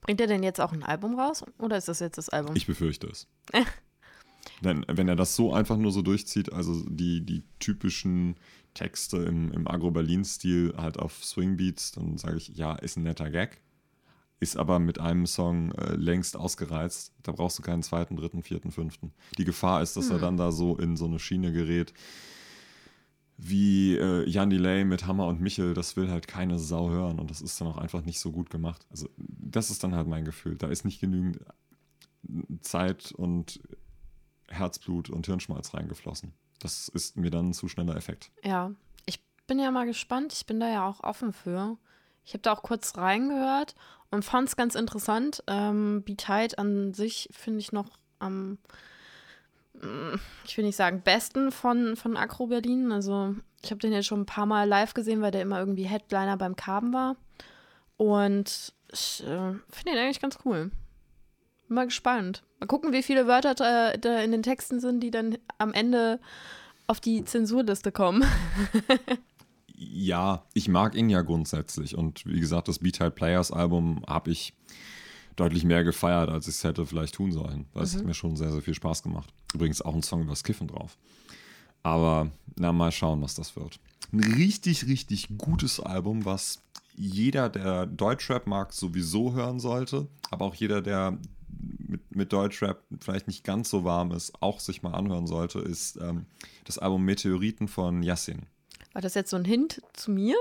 Bringt er denn jetzt auch ein Album raus? Oder ist das jetzt das Album? Ich befürchte es. Denn wenn er das so einfach nur so durchzieht, also die, die typischen Texte im, im Agro-Berlin-Stil halt auf Swingbeats, dann sage ich, ja, ist ein netter Gag. Ist aber mit einem Song äh, längst ausgereizt. Da brauchst du keinen zweiten, dritten, vierten, fünften. Die Gefahr ist, dass er dann da so in so eine Schiene gerät, wie äh, Jan Delay mit Hammer und Michel, das will halt keine Sau hören und das ist dann auch einfach nicht so gut gemacht. Also das ist dann halt mein Gefühl. Da ist nicht genügend Zeit und Herzblut und Hirnschmalz reingeflossen. Das ist mir dann ein zu schneller Effekt. Ja, ich bin ja mal gespannt. Ich bin da ja auch offen für. Ich habe da auch kurz reingehört und fand es ganz interessant. Ähm, Beat Tide an sich finde ich noch am, mm, ich will nicht sagen, besten von, von Acro Berlin. Also ich habe den jetzt schon ein paar Mal live gesehen, weil der immer irgendwie Headliner beim Carben war. Und ich äh, finde ihn eigentlich ganz cool. Mal gespannt. Mal gucken, wie viele Wörter da, da in den Texten sind, die dann am Ende auf die Zensurliste kommen. Ja, ich mag ihn ja grundsätzlich und wie gesagt, das Beat Players Album habe ich deutlich mehr gefeiert, als ich es hätte vielleicht tun sollen, weil es hat mir schon sehr, sehr viel Spaß gemacht. Übrigens auch ein Song über das Kiffen drauf. Aber na, mal schauen, was das wird. Ein richtig, richtig gutes Album, was jeder, der Deutschrap mag, sowieso hören sollte, aber auch jeder, der mit, mit Deutschrap vielleicht nicht ganz so warm ist, auch sich mal anhören sollte, ist ähm, das Album Meteoriten von Yassin. War das jetzt so ein Hint zu mir?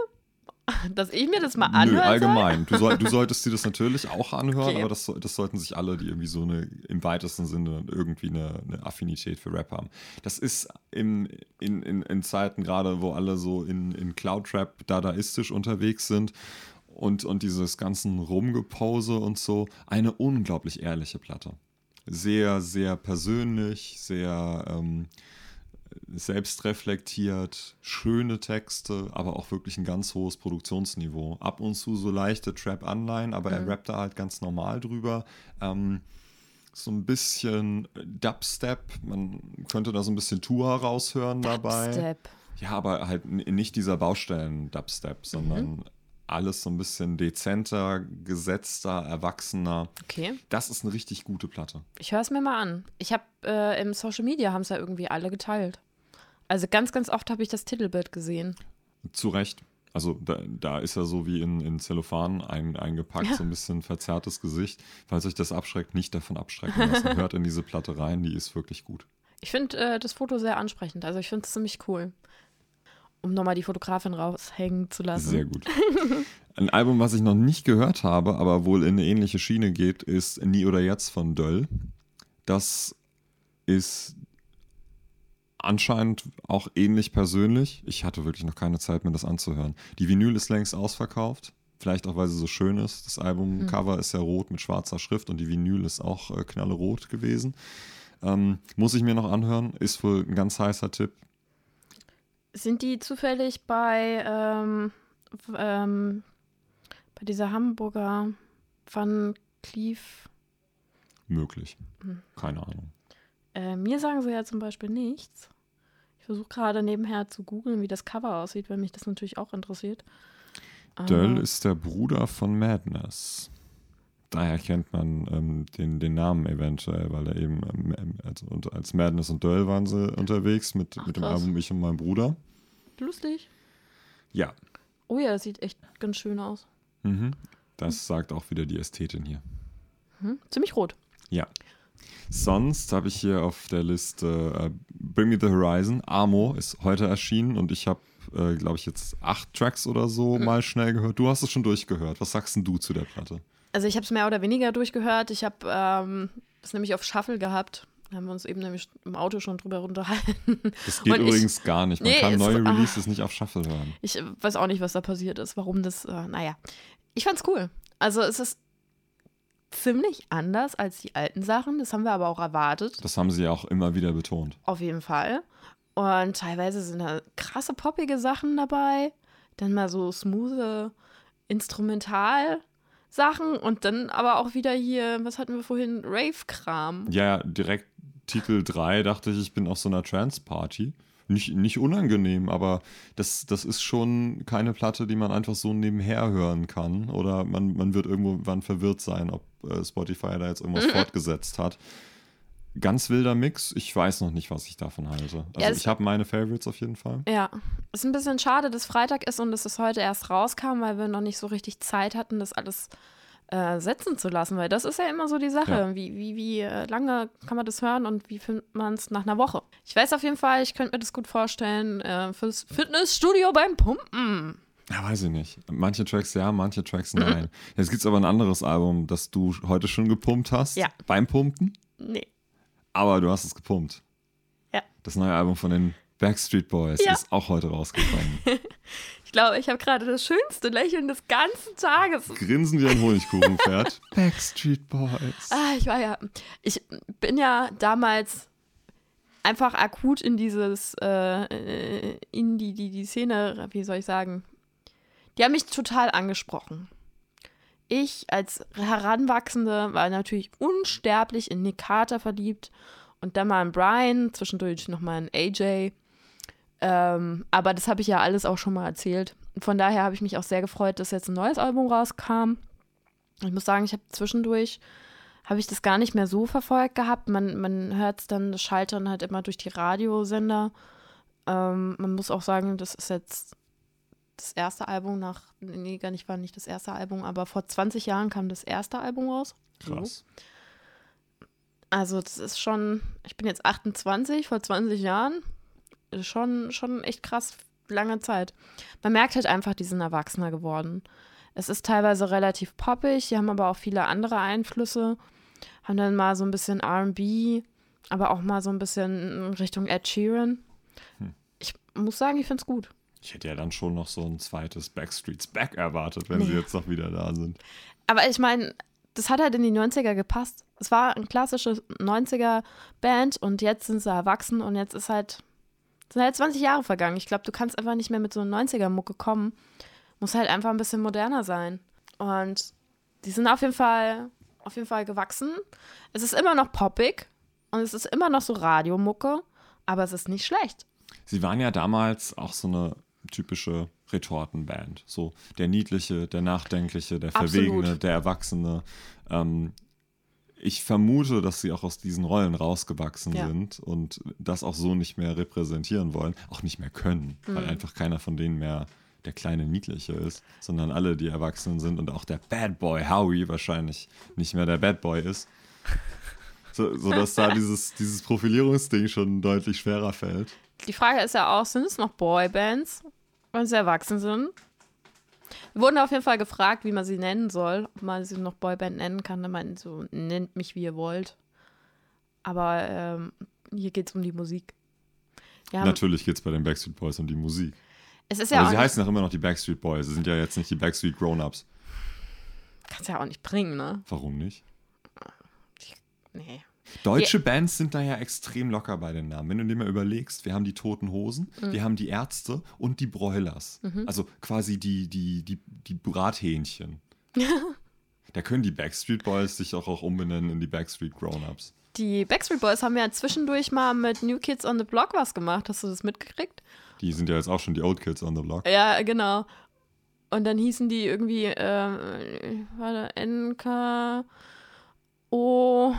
Dass ich mir das mal anhören Nö, allgemein. Du, soll, du solltest dir das natürlich auch anhören, Okay. aber das, das sollten sich alle, die irgendwie so eine, im weitesten Sinne irgendwie eine, eine Affinität für Rap haben. Das ist im, in, in, in Zeiten gerade, wo alle so in, in Cloud-Trap dadaistisch unterwegs sind und, und dieses ganzen Rumgepose und so, eine unglaublich ehrliche Platte. Sehr, sehr persönlich, sehr ähm, selbstreflektiert, schöne Texte, aber auch wirklich ein ganz hohes Produktionsniveau. Ab und zu so leichte Trap-Anleihen, aber er rappt da halt ganz normal drüber. Ähm, so ein bisschen Dubstep, man könnte da so ein bisschen Tour raushören dabei. Step. Ja, aber halt nicht dieser Baustellen-Dubstep, sondern alles so ein bisschen dezenter, gesetzter, erwachsener. Okay. Das ist eine richtig gute Platte. Ich höre es mir mal an. Ich habe äh, im Social Media haben es ja irgendwie alle geteilt. Also ganz, ganz oft habe ich das Titelbild gesehen. Zu Recht. Also da, da ist er so wie in, in Zellophan ein, eingepackt, Ja. so ein bisschen verzerrtes Gesicht. Falls euch das abschreckt, nicht davon abschrecken lassen. Hört in diese Platte rein, die ist wirklich gut. Ich finde äh, das Foto sehr ansprechend. Also ich finde es ziemlich cool. Um nochmal die Fotografin raushängen zu lassen. Sehr gut. Ein Album, was ich noch nicht gehört habe, aber wohl in eine ähnliche Schiene geht, ist Nie oder Jetzt von Döll. Das ist anscheinend auch ähnlich persönlich. Ich hatte wirklich noch keine Zeit, mir das anzuhören. Die Vinyl ist längst ausverkauft. Vielleicht auch, weil sie so schön ist. Das Albumcover ist ja rot mit schwarzer Schrift und die Vinyl ist auch äh, knallerot gewesen. Ähm, muss ich mir noch anhören. Ist wohl ein ganz heißer Tipp. Sind die zufällig bei, ähm, ähm, bei dieser Hamburger Van Cleef? Möglich. Hm. Keine Ahnung. Äh, mir sagen sie ja zum Beispiel nichts. Ich versuche gerade nebenher zu googeln, wie das Cover aussieht, weil mich das natürlich auch interessiert. Döll ist der Bruder von Madness. Daher kennt man ähm, den, den Namen eventuell, weil er eben ähm, ähm, als, als Madness und Döll waren sie unterwegs mit, Ach, mit dem. Album Ich und mein Bruder. Lustig. Ja. Oh ja, das sieht echt ganz schön aus. Mhm. Das sagt auch wieder die Ästhetin hier. Hm? Ziemlich rot. Ja. Sonst habe ich hier auf der Liste äh, Bring Me the Horizon. Amo ist heute erschienen und ich habe, äh, glaube ich, jetzt acht Tracks oder so mal schnell gehört. Du hast es schon durchgehört. Was sagst denn du zu der Platte? Also ich habe es mehr oder weniger durchgehört. Ich habe ähm, das nämlich auf Shuffle gehabt. Da haben wir uns eben nämlich im Auto schon drüber unterhalten. Das geht Und ich- übrigens gar nicht. Man Nee, kann es- neue ah. Releases nicht auf Shuffle hören. Ich äh, weiß auch nicht, was da passiert ist, warum das, äh, naja. Ich fand's cool. Also es ist ziemlich anders als die alten Sachen. Das haben wir aber auch erwartet. Das haben sie ja auch immer wieder betont. Auf jeden Fall. Und teilweise sind da krasse poppige Sachen dabei. Dann mal so smooth Instrumental-Sachen. Und dann aber auch wieder hier, was hatten wir vorhin? Rave-Kram. Ja, direkt Titel 3 dachte ich, ich bin auf so einer Trance-Party. Nicht, nicht unangenehm, aber das, das ist schon keine Platte, die man einfach so nebenher hören kann. Oder man, man wird irgendwann verwirrt sein, ob äh, Spotify da jetzt irgendwas fortgesetzt hat. Ganz wilder Mix. Ich weiß noch nicht, was ich davon halte. Also es- ich habe meine Favorites auf jeden Fall. Ja, ist ein bisschen schade, dass Freitag ist und dass es heute erst rauskam, weil wir noch nicht so richtig Zeit hatten, das alles äh, setzen zu lassen, weil das ist ja immer so die Sache. Ja. Wie, wie, wie äh, lange kann man das hören und wie findet man es nach einer Woche? Ich weiß auf jeden Fall, ich könnte mir das gut vorstellen, äh, fürs Fitnessstudio beim Pumpen. Ja, weiß ich nicht. Manche Tracks ja, manche Tracks nein. Jetzt gibt es aber ein anderes Album, das du heute schon gepumpt hast. Ja. Beim Pumpen. Nee. Aber du hast es gepumpt. Ja. Das neue Album von den Backstreet Boys Ja. ist auch heute rausgekommen. Ich glaube, ich habe gerade das schönste Lächeln des ganzen Tages. Grinsen wie ein Honigkuchenpferd. Backstreet Boys. Ah, ich war ja. Ich bin ja damals einfach akut in dieses, äh, in die, die, die Szene, wie soll ich sagen, die haben mich total angesprochen. Ich als Heranwachsende war natürlich unsterblich in Nick Carter verliebt und dann mal in Brian, zwischendurch nochmal in AJ. Ähm, aber das habe ich ja alles auch schon mal erzählt. Von daher habe ich mich auch sehr gefreut, dass jetzt ein neues Album rauskam. Ich muss sagen, ich habe zwischendurch habe ich das gar nicht mehr so verfolgt gehabt. Man, man hört es dann, das Schaltern halt immer durch die Radiosender. Ähm, man muss auch sagen, das ist jetzt das erste Album nach, nee, gar nicht, war nicht das erste Album, aber vor 20 Jahren kam das erste Album raus. Krass. Also das ist schon, ich bin jetzt 28, vor 20 Jahren, schon, schon echt krass, lange Zeit. Man merkt halt einfach, die sind erwachsener geworden. Es ist teilweise relativ poppig, die haben aber auch viele andere Einflüsse. Haben dann mal so ein bisschen RB, aber auch mal so ein bisschen Richtung Ed Sheeran. Hm. Ich muss sagen, ich finde es gut. Ich hätte ja dann schon noch so ein zweites Backstreets Back erwartet, wenn nee. sie jetzt noch wieder da sind. Aber ich meine, das hat halt in die 90er gepasst. Es war ein klassisches 90er-Band und jetzt sind sie erwachsen und jetzt ist halt, sind halt 20 Jahre vergangen. Ich glaube, du kannst einfach nicht mehr mit so einer 90er-Mucke kommen. Muss halt einfach ein bisschen moderner sein. Und die sind auf jeden Fall, auf jeden Fall gewachsen. Es ist immer noch poppig und es ist immer noch so Radiomucke, aber es ist nicht schlecht. Sie waren ja damals auch so eine typische Retortenband. So der Niedliche, der Nachdenkliche, der Verwegene, Absolut. der Erwachsene. Ähm, ich vermute, dass sie auch aus diesen Rollen rausgewachsen ja. sind und das auch so nicht mehr repräsentieren wollen, auch nicht mehr können, mhm. weil einfach keiner von denen mehr der kleine Niedliche ist, sondern alle, die Erwachsenen sind und auch der Bad Boy Howie wahrscheinlich nicht mehr der Bad Boy ist. So, sodass da dieses, dieses Profilierungsding schon deutlich schwerer fällt. Die Frage ist ja auch, sind es noch Boybands, wenn sie erwachsen sind? Wir wurden auf jeden Fall gefragt, wie man sie nennen soll, ob man sie noch Boyband nennen kann. Da meinten so, nennt mich wie ihr wollt. Aber ähm, hier geht es um die Musik. Natürlich geht es bei den Backstreet Boys um die Musik. Es ist ja Aber sie heißen auch immer noch die Backstreet Boys. Sie sind ja jetzt nicht die Backstreet Grown-Ups. Kannst ja auch nicht bringen, ne? Warum nicht? Nee. Deutsche ja. Bands sind da ja extrem locker bei den Namen. Wenn du dir mal überlegst, wir haben die Toten Hosen, mhm. wir haben die Ärzte und die Broilers. Mhm. Also quasi die, die, die, die Brathähnchen. da können die Backstreet Boys sich auch, auch umbenennen in die Backstreet Grown-Ups. Die Backstreet Boys haben ja zwischendurch mal mit New Kids on the Block was gemacht. Hast du das mitgekriegt? Die sind ja jetzt auch schon die Old Kids on the Block. Ja, genau. Und dann hießen die irgendwie, äh, warte, NK, O.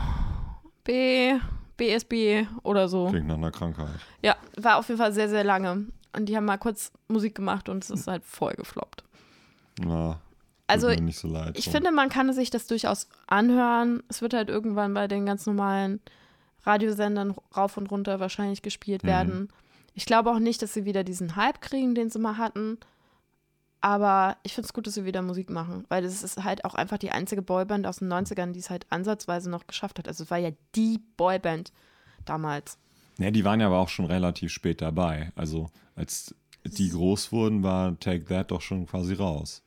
BSB oder so. Klingt nach einer Krankheit. Ja, war auf jeden Fall sehr, sehr lange. Und die haben mal kurz Musik gemacht und es ist halt voll gefloppt. Na, also so leid. Ich finde, man kann sich das durchaus anhören. Es wird halt irgendwann bei den ganz normalen Radiosendern rauf und runter wahrscheinlich gespielt mhm. werden. Ich glaube auch nicht, dass sie wieder diesen Hype kriegen, den sie mal hatten. Aber ich finde es gut, dass sie wieder Musik machen, weil das ist halt auch einfach die einzige Boyband aus den 90ern, die es halt ansatzweise noch geschafft hat. Also es war ja die Boyband damals. Ja, die waren ja aber auch schon relativ spät dabei. Also als die groß wurden, war Take That doch schon quasi raus.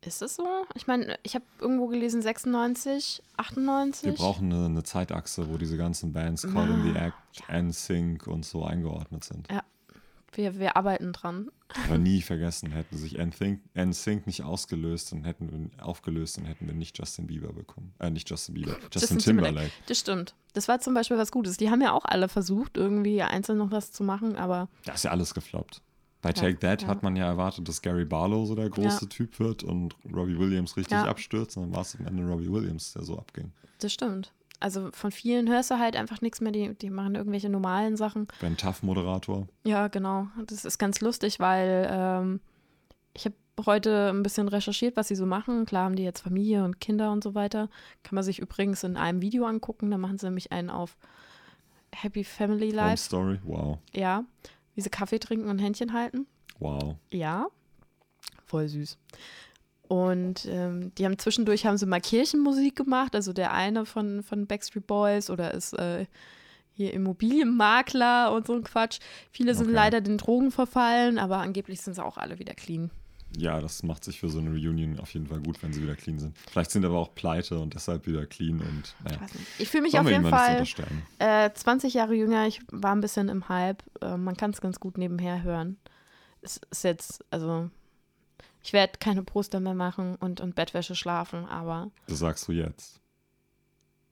Ist es so? Ich meine, ich habe irgendwo gelesen 96, 98. Wir brauchen eine, eine Zeitachse, wo diese ganzen Bands Call in the Act, ja. NSYNC und so eingeordnet sind. Ja, wir, wir arbeiten dran. Aber nie vergessen, hätten sich NSYNC nicht ausgelöst und hätten wir aufgelöst und hätten wir nicht Justin Bieber bekommen. Äh, nicht Justin Bieber, Justin, Justin Timberlake. Timberlake. Das stimmt. Das war zum Beispiel was Gutes. Die haben ja auch alle versucht, irgendwie einzeln noch was zu machen, aber. Da ist ja alles gefloppt. Bei Take ja, That ja. hat man ja erwartet, dass Gary Barlow so der große ja. Typ wird und Robbie Williams richtig abstürzt. Und dann war es am Ende Robbie Williams, der so abging. Das stimmt also von vielen hörst du halt einfach nichts mehr, die, die machen irgendwelche normalen Sachen. Ben Tough-Moderator. Ja, genau. Das ist ganz lustig, weil ähm, ich habe heute ein bisschen recherchiert, was sie so machen. Klar haben die jetzt Familie und Kinder und so weiter. Kann man sich übrigens in einem Video angucken. Da machen sie nämlich einen auf Happy Family Life. Home Story, wow. Ja, wie sie Kaffee trinken und Händchen halten. Wow. Ja, voll süß. Und ähm, die haben zwischendurch haben sie mal Kirchenmusik gemacht, also der eine von, von Backstreet Boys oder ist äh, hier Immobilienmakler und so ein Quatsch. Viele sind okay. leider den Drogen verfallen, aber angeblich sind sie auch alle wieder clean. Ja, das macht sich für so eine Reunion auf jeden Fall gut, wenn sie wieder clean sind. Vielleicht sind aber auch pleite und deshalb wieder clean und naja. Ich, ich fühle mich auf jeden Fall äh, 20 Jahre jünger. Ich war ein bisschen im Hype. Äh, man kann es ganz gut nebenher hören. Es ist jetzt, also ich werde keine Poster mehr machen und, und Bettwäsche schlafen, aber. Das sagst du jetzt.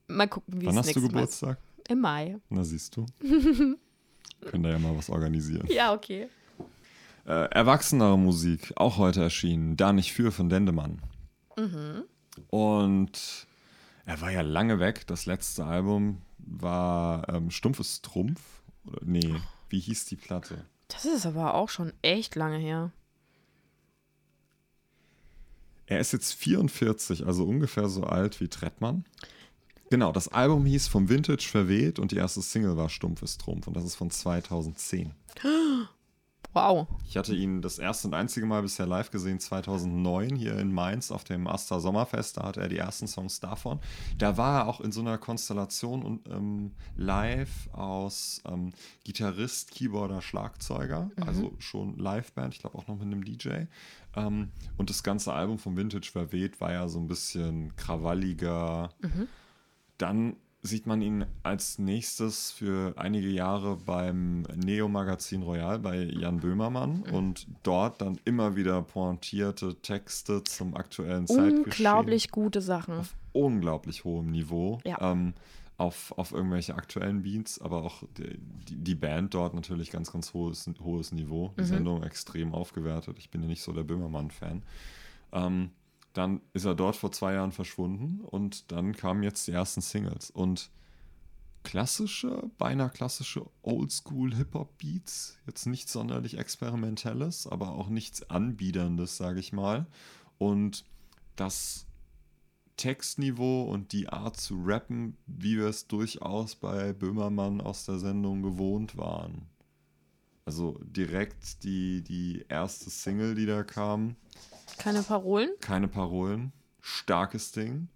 Mal gucken, wie es Wann hast du Geburtstag? Mal. Im Mai. Na, siehst du. Können da ja mal was organisieren. Ja, okay. Äh, erwachsenere Musik, auch heute erschienen. Da nicht für von Dendemann. Mhm. Und er war ja lange weg. Das letzte Album war ähm, Stumpfes Trumpf. Oder, nee, wie hieß die Platte? Das ist aber auch schon echt lange her. Er ist jetzt 44, also ungefähr so alt wie Trettmann. Genau, das Album hieß Vom Vintage verweht und die erste Single war Stumpfes Trumpf und das ist von 2010. Wow. Ich hatte ihn das erste und einzige Mal bisher live gesehen, 2009 hier in Mainz auf dem Asta Sommerfest. Da hatte er die ersten Songs davon. Da war er auch in so einer Konstellation und ähm, live aus ähm, Gitarrist, Keyboarder, Schlagzeuger. Also schon Liveband, ich glaube auch noch mit einem DJ. Ähm, und das ganze Album vom Vintage Verweht war ja so ein bisschen krawalliger. Dann sieht man ihn als nächstes für einige Jahre beim Neo-Magazin Royal bei Jan Böhmermann und dort dann immer wieder pointierte Texte zum aktuellen Zeitgeschehen. Unglaublich gute Sachen. Auf unglaublich hohem Niveau. Ja. Ähm, auf, auf irgendwelche aktuellen Beats, aber auch die, die, Band dort natürlich ganz, ganz hohes, hohes Niveau. Die Sendung extrem aufgewertet. Ich bin ja nicht so der Böhmermann-Fan. Ähm, dann ist er dort vor zwei Jahren verschwunden und dann kamen jetzt die ersten Singles. Und klassische, beinahe klassische Oldschool-Hip-Hop-Beats. Jetzt nichts sonderlich Experimentelles, aber auch nichts Anbiederndes, sage ich mal. Und das Textniveau und die Art zu rappen, wie wir es durchaus bei Böhmermann aus der Sendung gewohnt waren. Also direkt die, die erste Single, die da kam, Keine Parolen? keine Parolen, starkes Ding.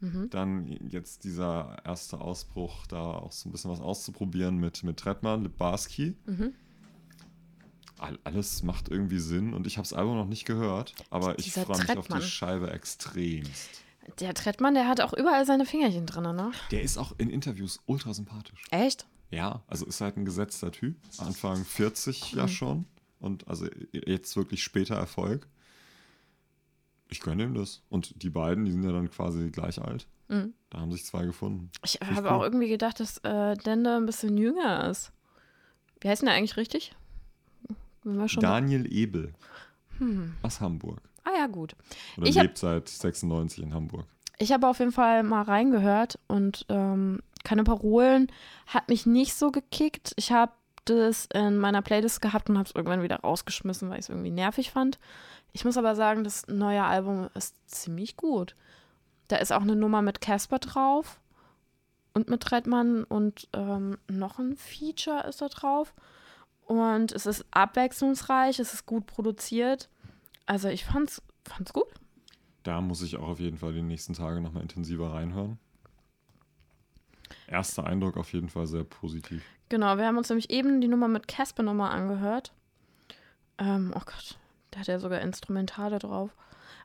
Mhm. Dann jetzt dieser erste Ausbruch, da auch so ein bisschen was auszuprobieren mit, mit Trettmann, Libarski. Mhm. All, alles macht irgendwie Sinn und ich habe das Album noch nicht gehört, aber ich freue mich auf die Scheibe extremst. Der Trettmann, der hat auch überall seine Fingerchen drin, ne? Der ist auch in Interviews ultra sympathisch. Echt? Ja, also ist halt ein gesetzter Typ. Anfang 40 Mhm. ja schon. Und also jetzt wirklich später Erfolg. Ich gönne ihm das. Und die beiden, die sind ja dann quasi gleich alt. Mhm. Da haben sich zwei gefunden. Ich ich habe cool. auch irgendwie gedacht, dass äh, Dende ein bisschen jünger ist. Wie heißt denn der eigentlich richtig? Daniel Ebel Hm. aus Hamburg. Ah ja, gut. Oder Ich hab- lebt seit 96 in Hamburg. Ich habe auf jeden Fall mal reingehört und ähm, keine Parolen hat mich nicht so gekickt. Ich habe das in meiner Playlist gehabt und habe es irgendwann wieder rausgeschmissen, weil ich es irgendwie nervig fand. Ich muss aber sagen, das neue Album ist ziemlich gut. Da ist auch eine Nummer mit Casper drauf und mit Redmann und ähm, noch ein Feature ist da drauf. Und es ist abwechslungsreich, es ist gut produziert. Also ich fand's, fand's gut. Da muss ich auch auf jeden Fall die nächsten Tage nochmal intensiver reinhören. Erster Eindruck auf jeden Fall sehr positiv. Genau, wir haben uns nämlich eben die Nummer mit Casper nochmal angehört. Ähm, oh Gott, da hat er sogar Instrumentale drauf.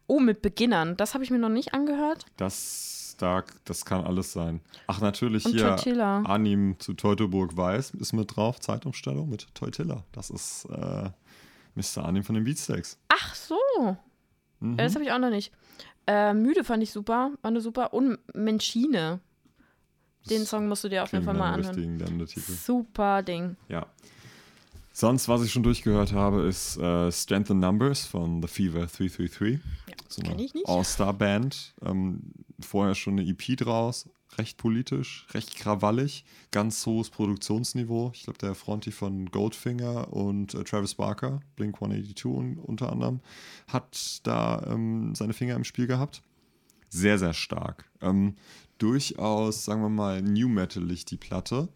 Oh, mit Beginnern. Das habe ich mir noch nicht angehört. Das, da, das kann alles sein. Ach, natürlich Und hier Tortilla. Arnim zu Teutoburg Weiß ist mit drauf. Zeitumstellung mit Teutilla. Das ist äh, Mr. Arnim von den Beatsteaks. Ach so. Mhm. Ja, Das habe ich auch noch nicht. Äh, Müde fand ich super. War eine super. Und Menschine. Den Song musst du dir auf jeden Fall mal anhören. Super Ding. Ja. Sonst, was ich schon durchgehört habe, ist äh, Strength in Numbers von The Fever 333. so kenn ich nicht. All-Star-Band. Ähm, vorher schon eine EP draus. Recht politisch, recht krawallig. Ganz hohes Produktionsniveau. Ich glaube, der Fronti von Goldfinger und äh, Travis Barker, Blink 182 un unter anderem, hat da ähm, seine Finger im Spiel gehabt. Sehr, sehr stark. Ähm, durchaus, sagen wir mal, New Metalig die Platte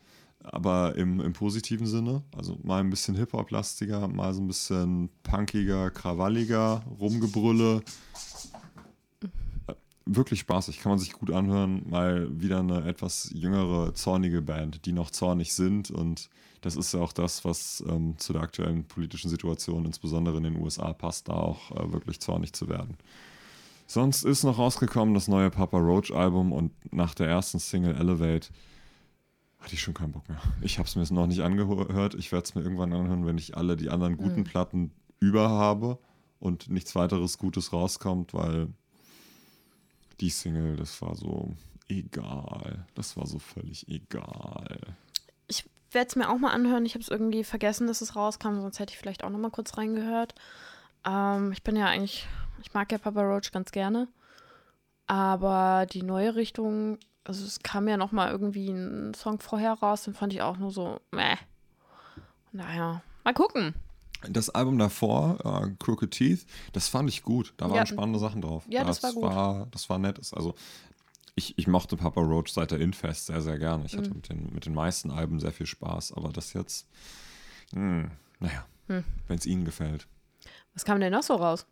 aber im, im positiven Sinne. Also mal ein bisschen Hip-Hop-lastiger, mal so ein bisschen punkiger, krawalliger, Rumgebrülle. Äh, Wirklich spaßig, kann man sich gut anhören. Mal wieder eine etwas jüngere, zornige Band, die noch zornig sind. Und das ist ja auch das, was ähm, zu der aktuellen politischen Situation, insbesondere in den USA, passt, da auch äh, wirklich zornig zu werden. Sonst ist noch rausgekommen das neue Papa Roach Album und nach der ersten Single Elevate hatte ich schon keinen Bock mehr. Ich habe es mir jetzt noch nicht angehört. Ich werde es mir irgendwann anhören, wenn ich alle die anderen guten Mhm. Platten über habe und nichts weiteres Gutes rauskommt, weil die Single, das war so egal. Das war so völlig egal. Ich werde es mir auch mal anhören. Ich habe es irgendwie vergessen, dass es rauskam, sonst hätte ich vielleicht auch noch mal kurz reingehört. Ähm, ich bin ja eigentlich, ich mag ja Papa Roach ganz gerne. Aber die neue Richtung, also es kam ja noch mal irgendwie ein Song vorher raus, den fand ich auch nur so, meh. Naja, mal gucken. Das Album davor, äh, Crooked Teeth, das fand ich gut. Da waren Ja. spannende Sachen drauf. Ja, das war gut. War, das war nett. Also ich, ich mochte Papa Roach seit der Infest sehr, sehr gerne. Ich hatte Mhm. mit den, mit den meisten Alben sehr viel Spaß, aber das jetzt, hm, naja, Hm. wenn es Ihnen gefällt. Was kam denn noch so raus?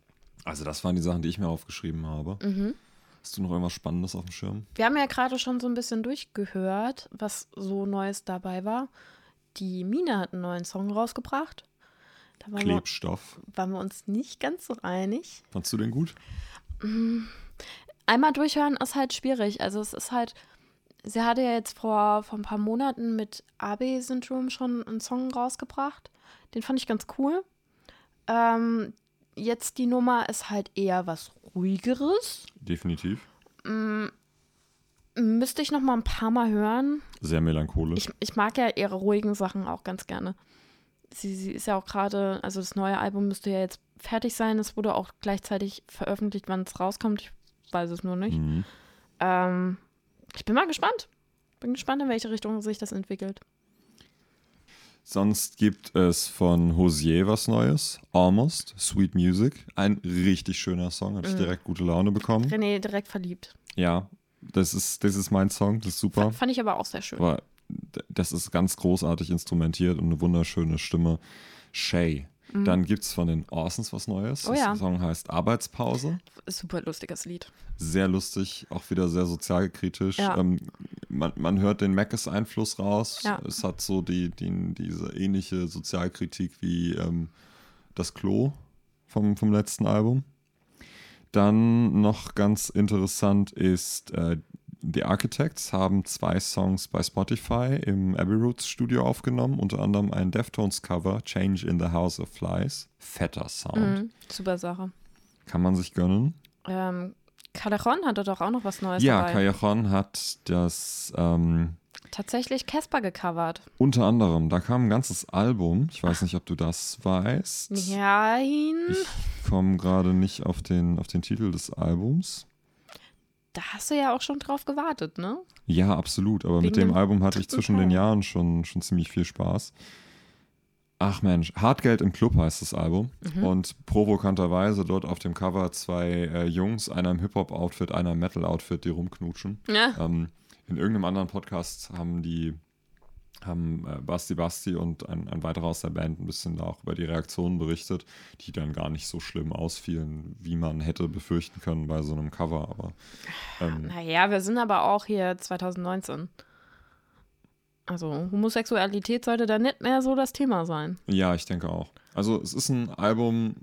Also das waren die Sachen, die ich mir aufgeschrieben habe. Mhm. Hast du noch irgendwas Spannendes auf dem Schirm? Wir haben ja gerade schon so ein bisschen durchgehört, was so Neues dabei war. Die Mine hat einen neuen Song rausgebracht. Da waren, wir, Klebstoff. waren wir uns nicht ganz so einig. Fandst du den gut? Einmal durchhören ist halt schwierig. Also es ist halt, sie hatte ja jetzt vor, vor ein paar Monaten mit AB-Syndrom schon einen Song rausgebracht. Den fand ich ganz cool. Ähm, jetzt die Nummer ist halt eher was ruhigeres. Definitiv. Müsste ich noch mal ein paar Mal hören. Sehr melancholisch. Ich, ich mag ja ihre ruhigen Sachen auch ganz gerne. Sie, sie ist ja auch gerade, also das neue Album müsste ja jetzt fertig sein. Es wurde auch gleichzeitig veröffentlicht, wann es rauskommt. Ich weiß es nur nicht. Mhm. Ähm, ich bin mal gespannt. Bin gespannt, in welche Richtung sich das entwickelt. Sonst gibt es von Hosier was Neues. Almost. Sweet Music. Ein richtig schöner Song. Hatte ich Mhm. direkt gute Laune bekommen. René direkt verliebt. Ja, das ist, das ist mein Song. Das ist super. Fand ich aber auch sehr schön. Aber das ist ganz großartig instrumentiert und eine wunderschöne Stimme. Shay. Dann gibt es von den Orsons was Neues. Mhm. Oh ja. Der Song heißt Arbeitspause. Super lustiges Lied. Sehr lustig, auch wieder sehr sozialkritisch. Ja. Ähm, man, man hört den Mackes-Einfluss raus. Ja. Es hat so die, die, diese ähnliche Sozialkritik wie ähm, das Klo vom, vom letzten Album. Dann noch ganz interessant ist, äh, The Architects haben zwei Songs bei Spotify im Abbey Roots Studio aufgenommen, unter anderem ein Deftones-Cover, Change in the House of Flies. Fetter Sound. Mhm. Super Sache. Kann man sich gönnen. Ähm, Calderon hatte doch auch noch was Neues Ja, dabei. Callejon hat das ähm, Tatsächlich Casper gecovert. unter anderem, da kam ein ganzes Album. Ich weiß nicht, ob du das weißt. Nein. Ich komme gerade nicht auf den, auf den Titel des Albums. Da hast du ja auch schon drauf gewartet, ne? Ja, absolut. Aber mit Wegen dem dem Album hatte ich zwischen den Teil. Jahren schon, schon ziemlich viel Spaß. Ach Mensch, Hartgeld im Club heißt das Album. Mhm. Und provokanterweise dort auf dem Cover zwei äh, Jungs, einer im Hip-Hop-Outfit, einer im Metal-Outfit, die rumknutschen. Ja. Ähm, in irgendeinem anderen Podcast haben die haben äh, Basti Basti und ein, ein weiterer aus der Band ein bisschen da auch über die Reaktionen berichtet, die dann gar nicht so schlimm ausfielen, wie man hätte befürchten können bei so einem Cover. Aber ähm, Naja, wir sind aber auch hier 2019. Also Homosexualität sollte da nicht mehr so das Thema sein. ja, ich denke auch. Also es ist ein Album,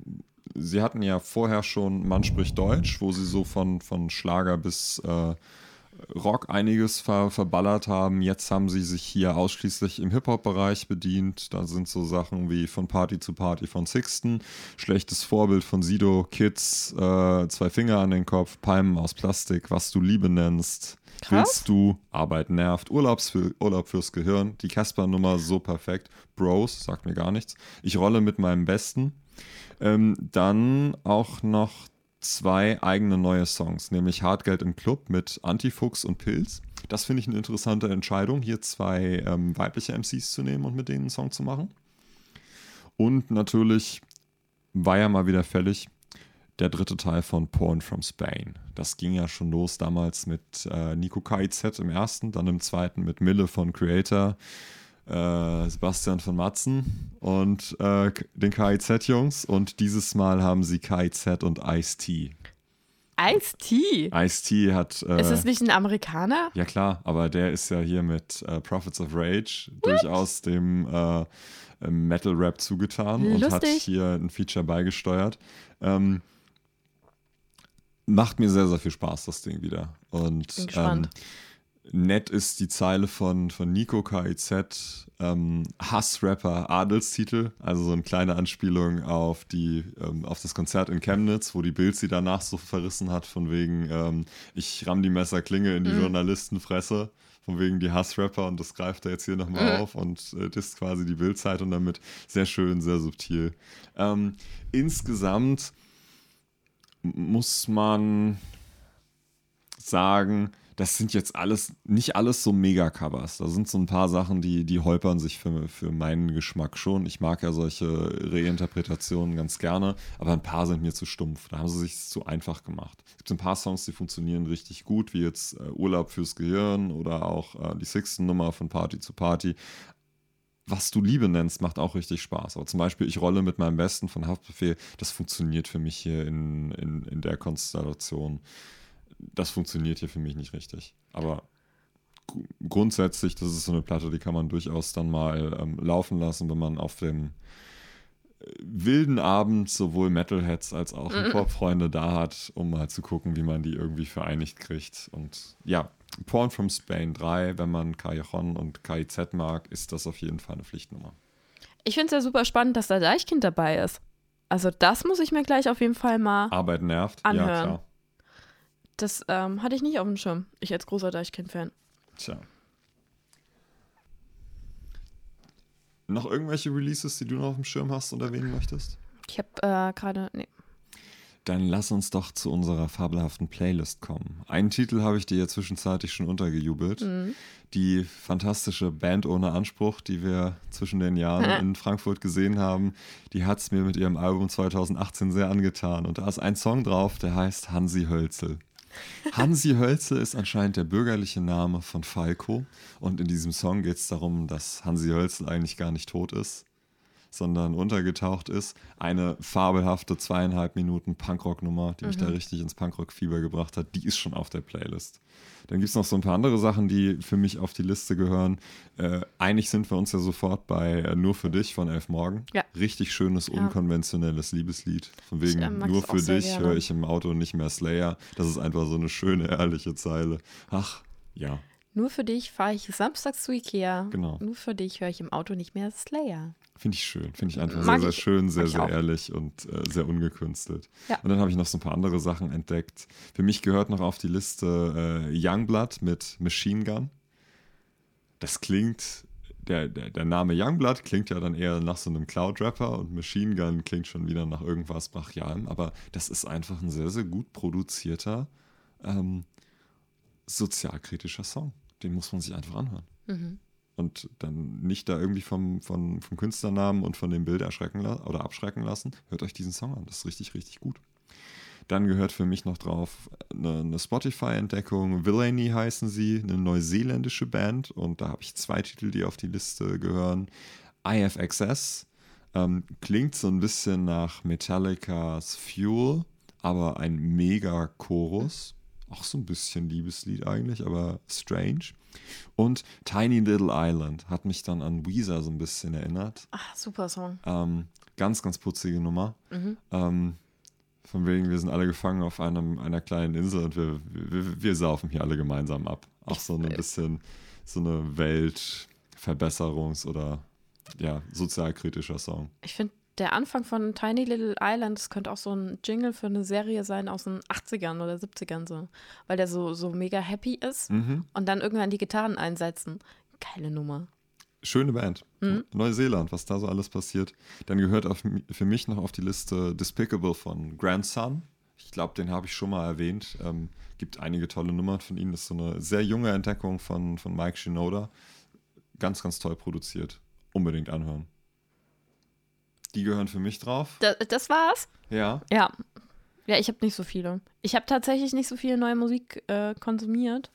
sie hatten ja vorher schon Mann spricht Deutsch, wo sie so von, von Schlager bis äh, Rock einiges ver verballert haben. Jetzt haben sie sich hier ausschließlich im Hip-Hop-Bereich bedient. Da sind so Sachen wie von Party zu Party von Sixten, schlechtes Vorbild von Sido, Kids, äh, zwei Finger an den Kopf, Palmen aus Plastik, was du Liebe nennst. Krass. Willst du, Arbeit nervt, Urlaubs für, Urlaub fürs Gehirn, die Casper-Nummer so perfekt. Bros, sagt mir gar nichts. Ich rolle mit meinem Besten. Ähm, dann auch noch zwei eigene neue Songs, nämlich Hartgeld im Club mit Antifuchs und Pilz. Das finde ich eine interessante Entscheidung, hier zwei ähm, weibliche MCs zu nehmen und mit denen einen Song zu machen. Und natürlich war ja mal wieder fällig der dritte Teil von Porn from Spain. Das ging ja schon los damals mit äh, Nico KIZ im ersten, dann im zweiten mit Mille von Creator, äh, Sebastian von Matzen und äh, den KIZ-Jungs. Und dieses Mal haben sie KIZ und Ice-T. Ice-T. Ice-T hat. Äh, Ist es nicht ein Amerikaner? ja, klar, aber der ist ja hier mit äh, Prophets of Rage durchaus dem äh, Metal-Rap zugetan und hat Lustig. hier ein Feature beigesteuert. Ähm, macht mir sehr, sehr viel Spaß, das Ding wieder. Und. Ähm, nett ist die Zeile von, von Nico KIZ, ähm, Hassrapper Adelstitel, also so eine kleine Anspielung auf die, ähm, auf das Konzert in Chemnitz, wo die Bild sie danach so verrissen hat, von wegen, ähm, ich ramm die Messerklinge in die Mhm. Journalistenfresse, von wegen die Hassrapper und das greift er jetzt hier nochmal Mhm. auf und äh, das ist quasi die Bildzeitung damit. Sehr schön, sehr subtil. Ähm, insgesamt muss man sagen, das sind jetzt alles, nicht alles so Mega-Covers. Da sind so ein paar Sachen, die, die holpern sich für, für meinen Geschmack schon. Ich mag ja solche Reinterpretationen ganz gerne, aber ein paar sind mir zu stumpf. Da haben sie sich zu einfach gemacht. Es gibt ein paar Songs, die funktionieren richtig gut, wie jetzt äh, Urlaub fürs Gehirn oder auch äh, die Sixten Nummer von Party zu Party. was du Liebe nennst, macht auch richtig Spaß. Aber zum Beispiel, ich rolle mit meinem Besten von Haftbefehl, das funktioniert für mich hier in, in, in der Konstellation. Das funktioniert hier für mich nicht richtig. Aber grundsätzlich, das ist so eine Platte, die kann man durchaus dann mal ähm, laufen lassen, wenn man auf dem äh, wilden Abend sowohl Metalheads als auch mhm. Hip-Hop-Freunde da hat, um mal zu gucken, wie man die irgendwie vereinigt kriegt. Und ja, Porn from Spain 3, wenn man Callejon und KIZ mag, ist das auf jeden Fall eine Pflichtnummer. Ich finde es ja super spannend, dass da Deichkind dabei ist. Also das muss ich mir gleich auf jeden Fall mal Arbeit nervt, anhören. ja klar. Das ähm, hatte ich nicht auf dem Schirm. Ich als großer Deichkind-Fan. Tja. Noch irgendwelche Releases, die du noch auf dem Schirm hast und erwähnen möchtest? Ich habe äh, gerade, nee, dann lass uns doch zu unserer fabelhaften Playlist kommen. Einen Titel habe ich dir ja zwischenzeitlich schon untergejubelt. Mhm. Die fantastische Band ohne Anspruch, die wir zwischen den Jahren in Frankfurt gesehen haben, die hat es mir mit ihrem Album 2018 sehr angetan. Und da ist ein Song drauf, der heißt Hansi Hölzel. Hansi Hölzel ist anscheinend der bürgerliche Name von Falco. Und in diesem Song geht es darum, dass Hansi Hölzel eigentlich gar nicht tot ist, sondern untergetaucht ist. Eine fabelhafte zweieinhalb Minuten Punkrock-Nummer, die mhm. mich da mhm. richtig ins Punkrock-Fieber gebracht hat, die ist schon auf der Playlist. Dann gibt es noch so ein paar andere Sachen, die für mich auf die Liste gehören. Äh, einig sind wir uns ja sofort bei äh, Nur für dich von Elf Morgen. Ja. Richtig schönes, unkonventionelles Liebeslied. Von wegen ich, äh, Nur für dich höre ich im Auto nicht mehr Slayer. Das ist einfach so eine schöne, ehrliche Zeile. Ach, ja. Nur für dich fahre ich samstags zu Ikea. Genau. Nur für dich höre ich im Auto nicht mehr Slayer. Finde ich schön. Finde ich einfach Mag sehr, sehr schön, sehr, sehr ehrlich und äh, sehr ungekünstelt. Ja. Und dann habe ich noch so ein paar andere Sachen entdeckt. Für mich gehört noch auf die Liste äh, Youngblood mit Machine Gun. Das klingt, der, der, der Name Youngblood klingt ja dann eher nach so einem Cloud-Rapper und Machine Gun klingt schon wieder nach irgendwas Brachialem, aber das ist einfach ein sehr, sehr gut produzierter, ähm, sozialkritischer Song. Den muss man sich einfach anhören. Mhm und dann nicht da irgendwie vom, vom, vom Künstlernamen und von dem Bild erschrecken oder abschrecken lassen, hört euch diesen Song an. Das ist richtig, richtig gut. Dann gehört für mich noch drauf eine, eine Spotify-Entdeckung. Villainy heißen sie, eine neuseeländische Band. Und da habe ich zwei Titel, die auf die Liste gehören. IFXS ähm, klingt so ein bisschen nach Metallicas Fuel, aber ein mega Chorus. Auch so ein bisschen Liebeslied eigentlich, aber strange. Und Tiny Little Island hat mich dann an Weezer so ein bisschen erinnert. Ach, super Song. Ähm, ganz, ganz putzige Nummer. Mhm. Ähm, von wegen, wir sind alle gefangen auf einem, einer kleinen Insel und wir, wir, wir saufen hier alle gemeinsam ab. Auch so ein bisschen so eine Weltverbesserungs- oder ja, sozialkritischer Song. Ich finde der Anfang von Tiny Little Island, das könnte auch so ein Jingle für eine Serie sein aus den 80ern oder 70ern so. Weil der so, so mega happy ist mhm. und dann irgendwann die Gitarren einsetzen. Geile Nummer. Schöne Band. Mhm. Neuseeland, was da so alles passiert. Dann gehört auf, für mich noch auf die Liste Despicable von Grandson. Ich glaube, den habe ich schon mal erwähnt. Ähm, gibt einige tolle Nummern von ihnen. Das ist so eine sehr junge Entdeckung von, von Mike Shinoda. Ganz, ganz toll produziert. Unbedingt anhören. Die gehören für mich drauf. Das, das war's? Ja. Ja. Ja, ich habe nicht so viele. Ich habe tatsächlich nicht so viel neue Musik äh, konsumiert.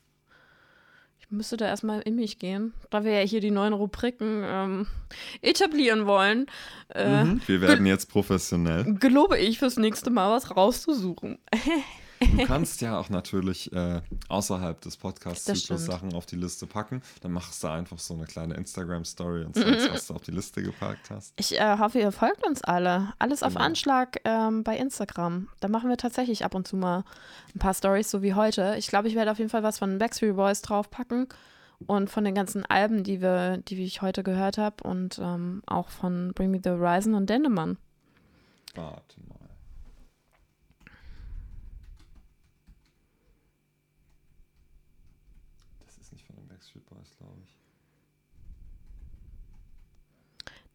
Ich müsste da erstmal in mich gehen, da wir ja hier die neuen Rubriken ähm, etablieren wollen. Äh, mhm, wir werden jetzt professionell. Gelobe ich fürs nächste Mal was rauszusuchen. Du kannst ja auch natürlich äh, außerhalb des Podcasts-Zyklus Sachen auf die Liste packen. Dann machst du einfach so eine kleine Instagram-Story und zeigst, was du auf die Liste gepackt hast. Ich äh, hoffe, ihr folgt uns alle. Alles genau. auf Anschlag ähm, bei Instagram. Da machen wir tatsächlich ab und zu mal ein paar Stories, so wie heute. Ich glaube, ich werde auf jeden Fall was von Backstreet Boys draufpacken und von den ganzen Alben, die wir, die ich heute gehört habe und ähm, auch von Bring Me the Horizon und Dendemann. Warte mal.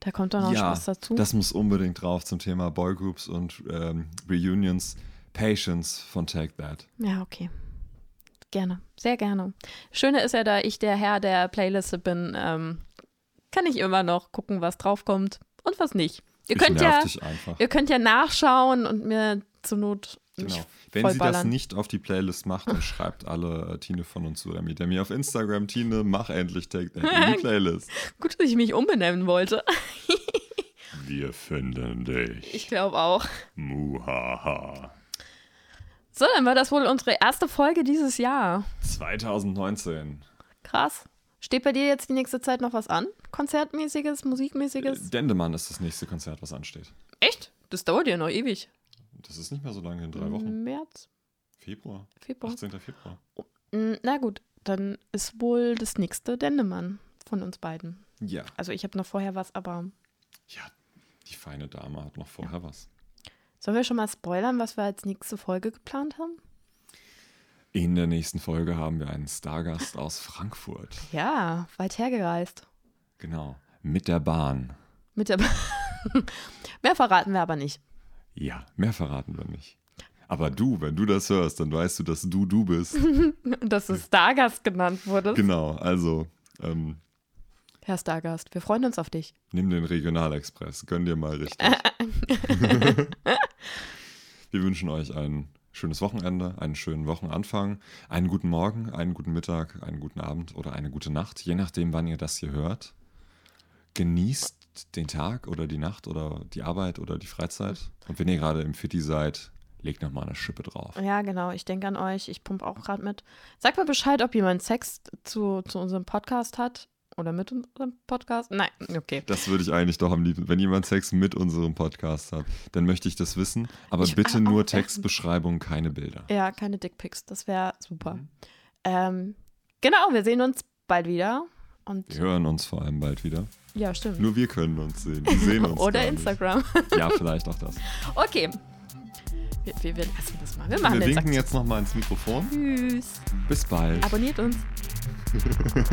Da kommt dann auch ja, was dazu. Das muss unbedingt drauf zum Thema Boygroups und ähm, Reunions. Patience von Take That. Ja, okay. Gerne, sehr gerne. Schöne ist ja, da ich der Herr der Playliste bin, ähm, kann ich immer noch gucken, was draufkommt und was nicht. Ihr ich könnt ja, ihr könnt ja nachschauen und mir zur Not Genau. Wenn sie das vollballern. nicht auf die Playlist macht, dann schreibt alle äh, Tine von uns oder mit mir auf Instagram. Tine, mach endlich Take That in die Playlist. Gut, dass ich mich umbenennen wollte. Wir finden dich. Ich glaube auch. Muhaha. So, dann war das wohl unsere erste Folge dieses Jahr. 2019. Krass. Steht bei dir jetzt die nächste Zeit noch was an? Konzertmäßiges, Musikmäßiges? Dendemann ist das nächste Konzert, was ansteht. Echt? Das dauert ja noch ewig. Das ist nicht mehr so lange, in drei Wochen. März, Februar. Februar. 18. Februar. Mm, Na gut, dann ist wohl das nächste Dendemann von uns beiden. Ja. Also ich habe noch vorher was, aber Ja, die feine Dame hat noch vorher was. sollen wir schon mal spoilern, was wir als nächste Folge geplant haben? In der nächsten Folge haben wir einen Stargast aus Frankfurt. Ja, weit hergereist. Genau. Mit der Bahn. Mit der Mehr verraten wir aber nicht. Ja, mehr verraten wir nicht. Aber du, wenn du das hörst, dann weißt du, dass du du bist. Dass du Stargast genannt wurdest. genau, also ähm, Herr Stargast, wir freuen uns auf dich. nimm den Regionalexpress, gönn dir mal richtig. wir wünschen euch ein schönes Wochenende, einen schönen Wochenanfang, einen guten Morgen, einen guten Mittag, einen guten Abend oder eine gute Nacht, je nachdem, wann ihr das hier hört. Genießt den Tag oder die Nacht oder die Arbeit oder die Freizeit. Und wenn ihr gerade im Fitti seid, legt nochmal eine Schippe drauf. Ja, genau. Ich denke an euch. Ich pumpe auch gerade mit. Sagt mal Bescheid, ob jemand Sex zu, zu unserem Podcast hat. Oder mit unserem Podcast. Nein, okay. Das würde ich eigentlich doch am liebsten. Wenn jemand Sex mit unserem Podcast hat, dann möchte ich das wissen. Aber Ich- bitte ah, nur. Textbeschreibung, keine Bilder. Ja, keine Dickpics. Das wäre super. Mhm. Ähm, genau, wir sehen uns bald wieder. Und Wir hören uns vor allem bald wieder. Ja, stimmt. Nur wir können uns sehen. Die sehen uns Oder gar Instagram. Nicht. Ja, vielleicht auch das. Okay. Wir, wir, wir lassen das mal. Wir machen Wir den winken Sack. jetzt nochmal ins Mikrofon. Tschüss. Bis bald. Abonniert uns.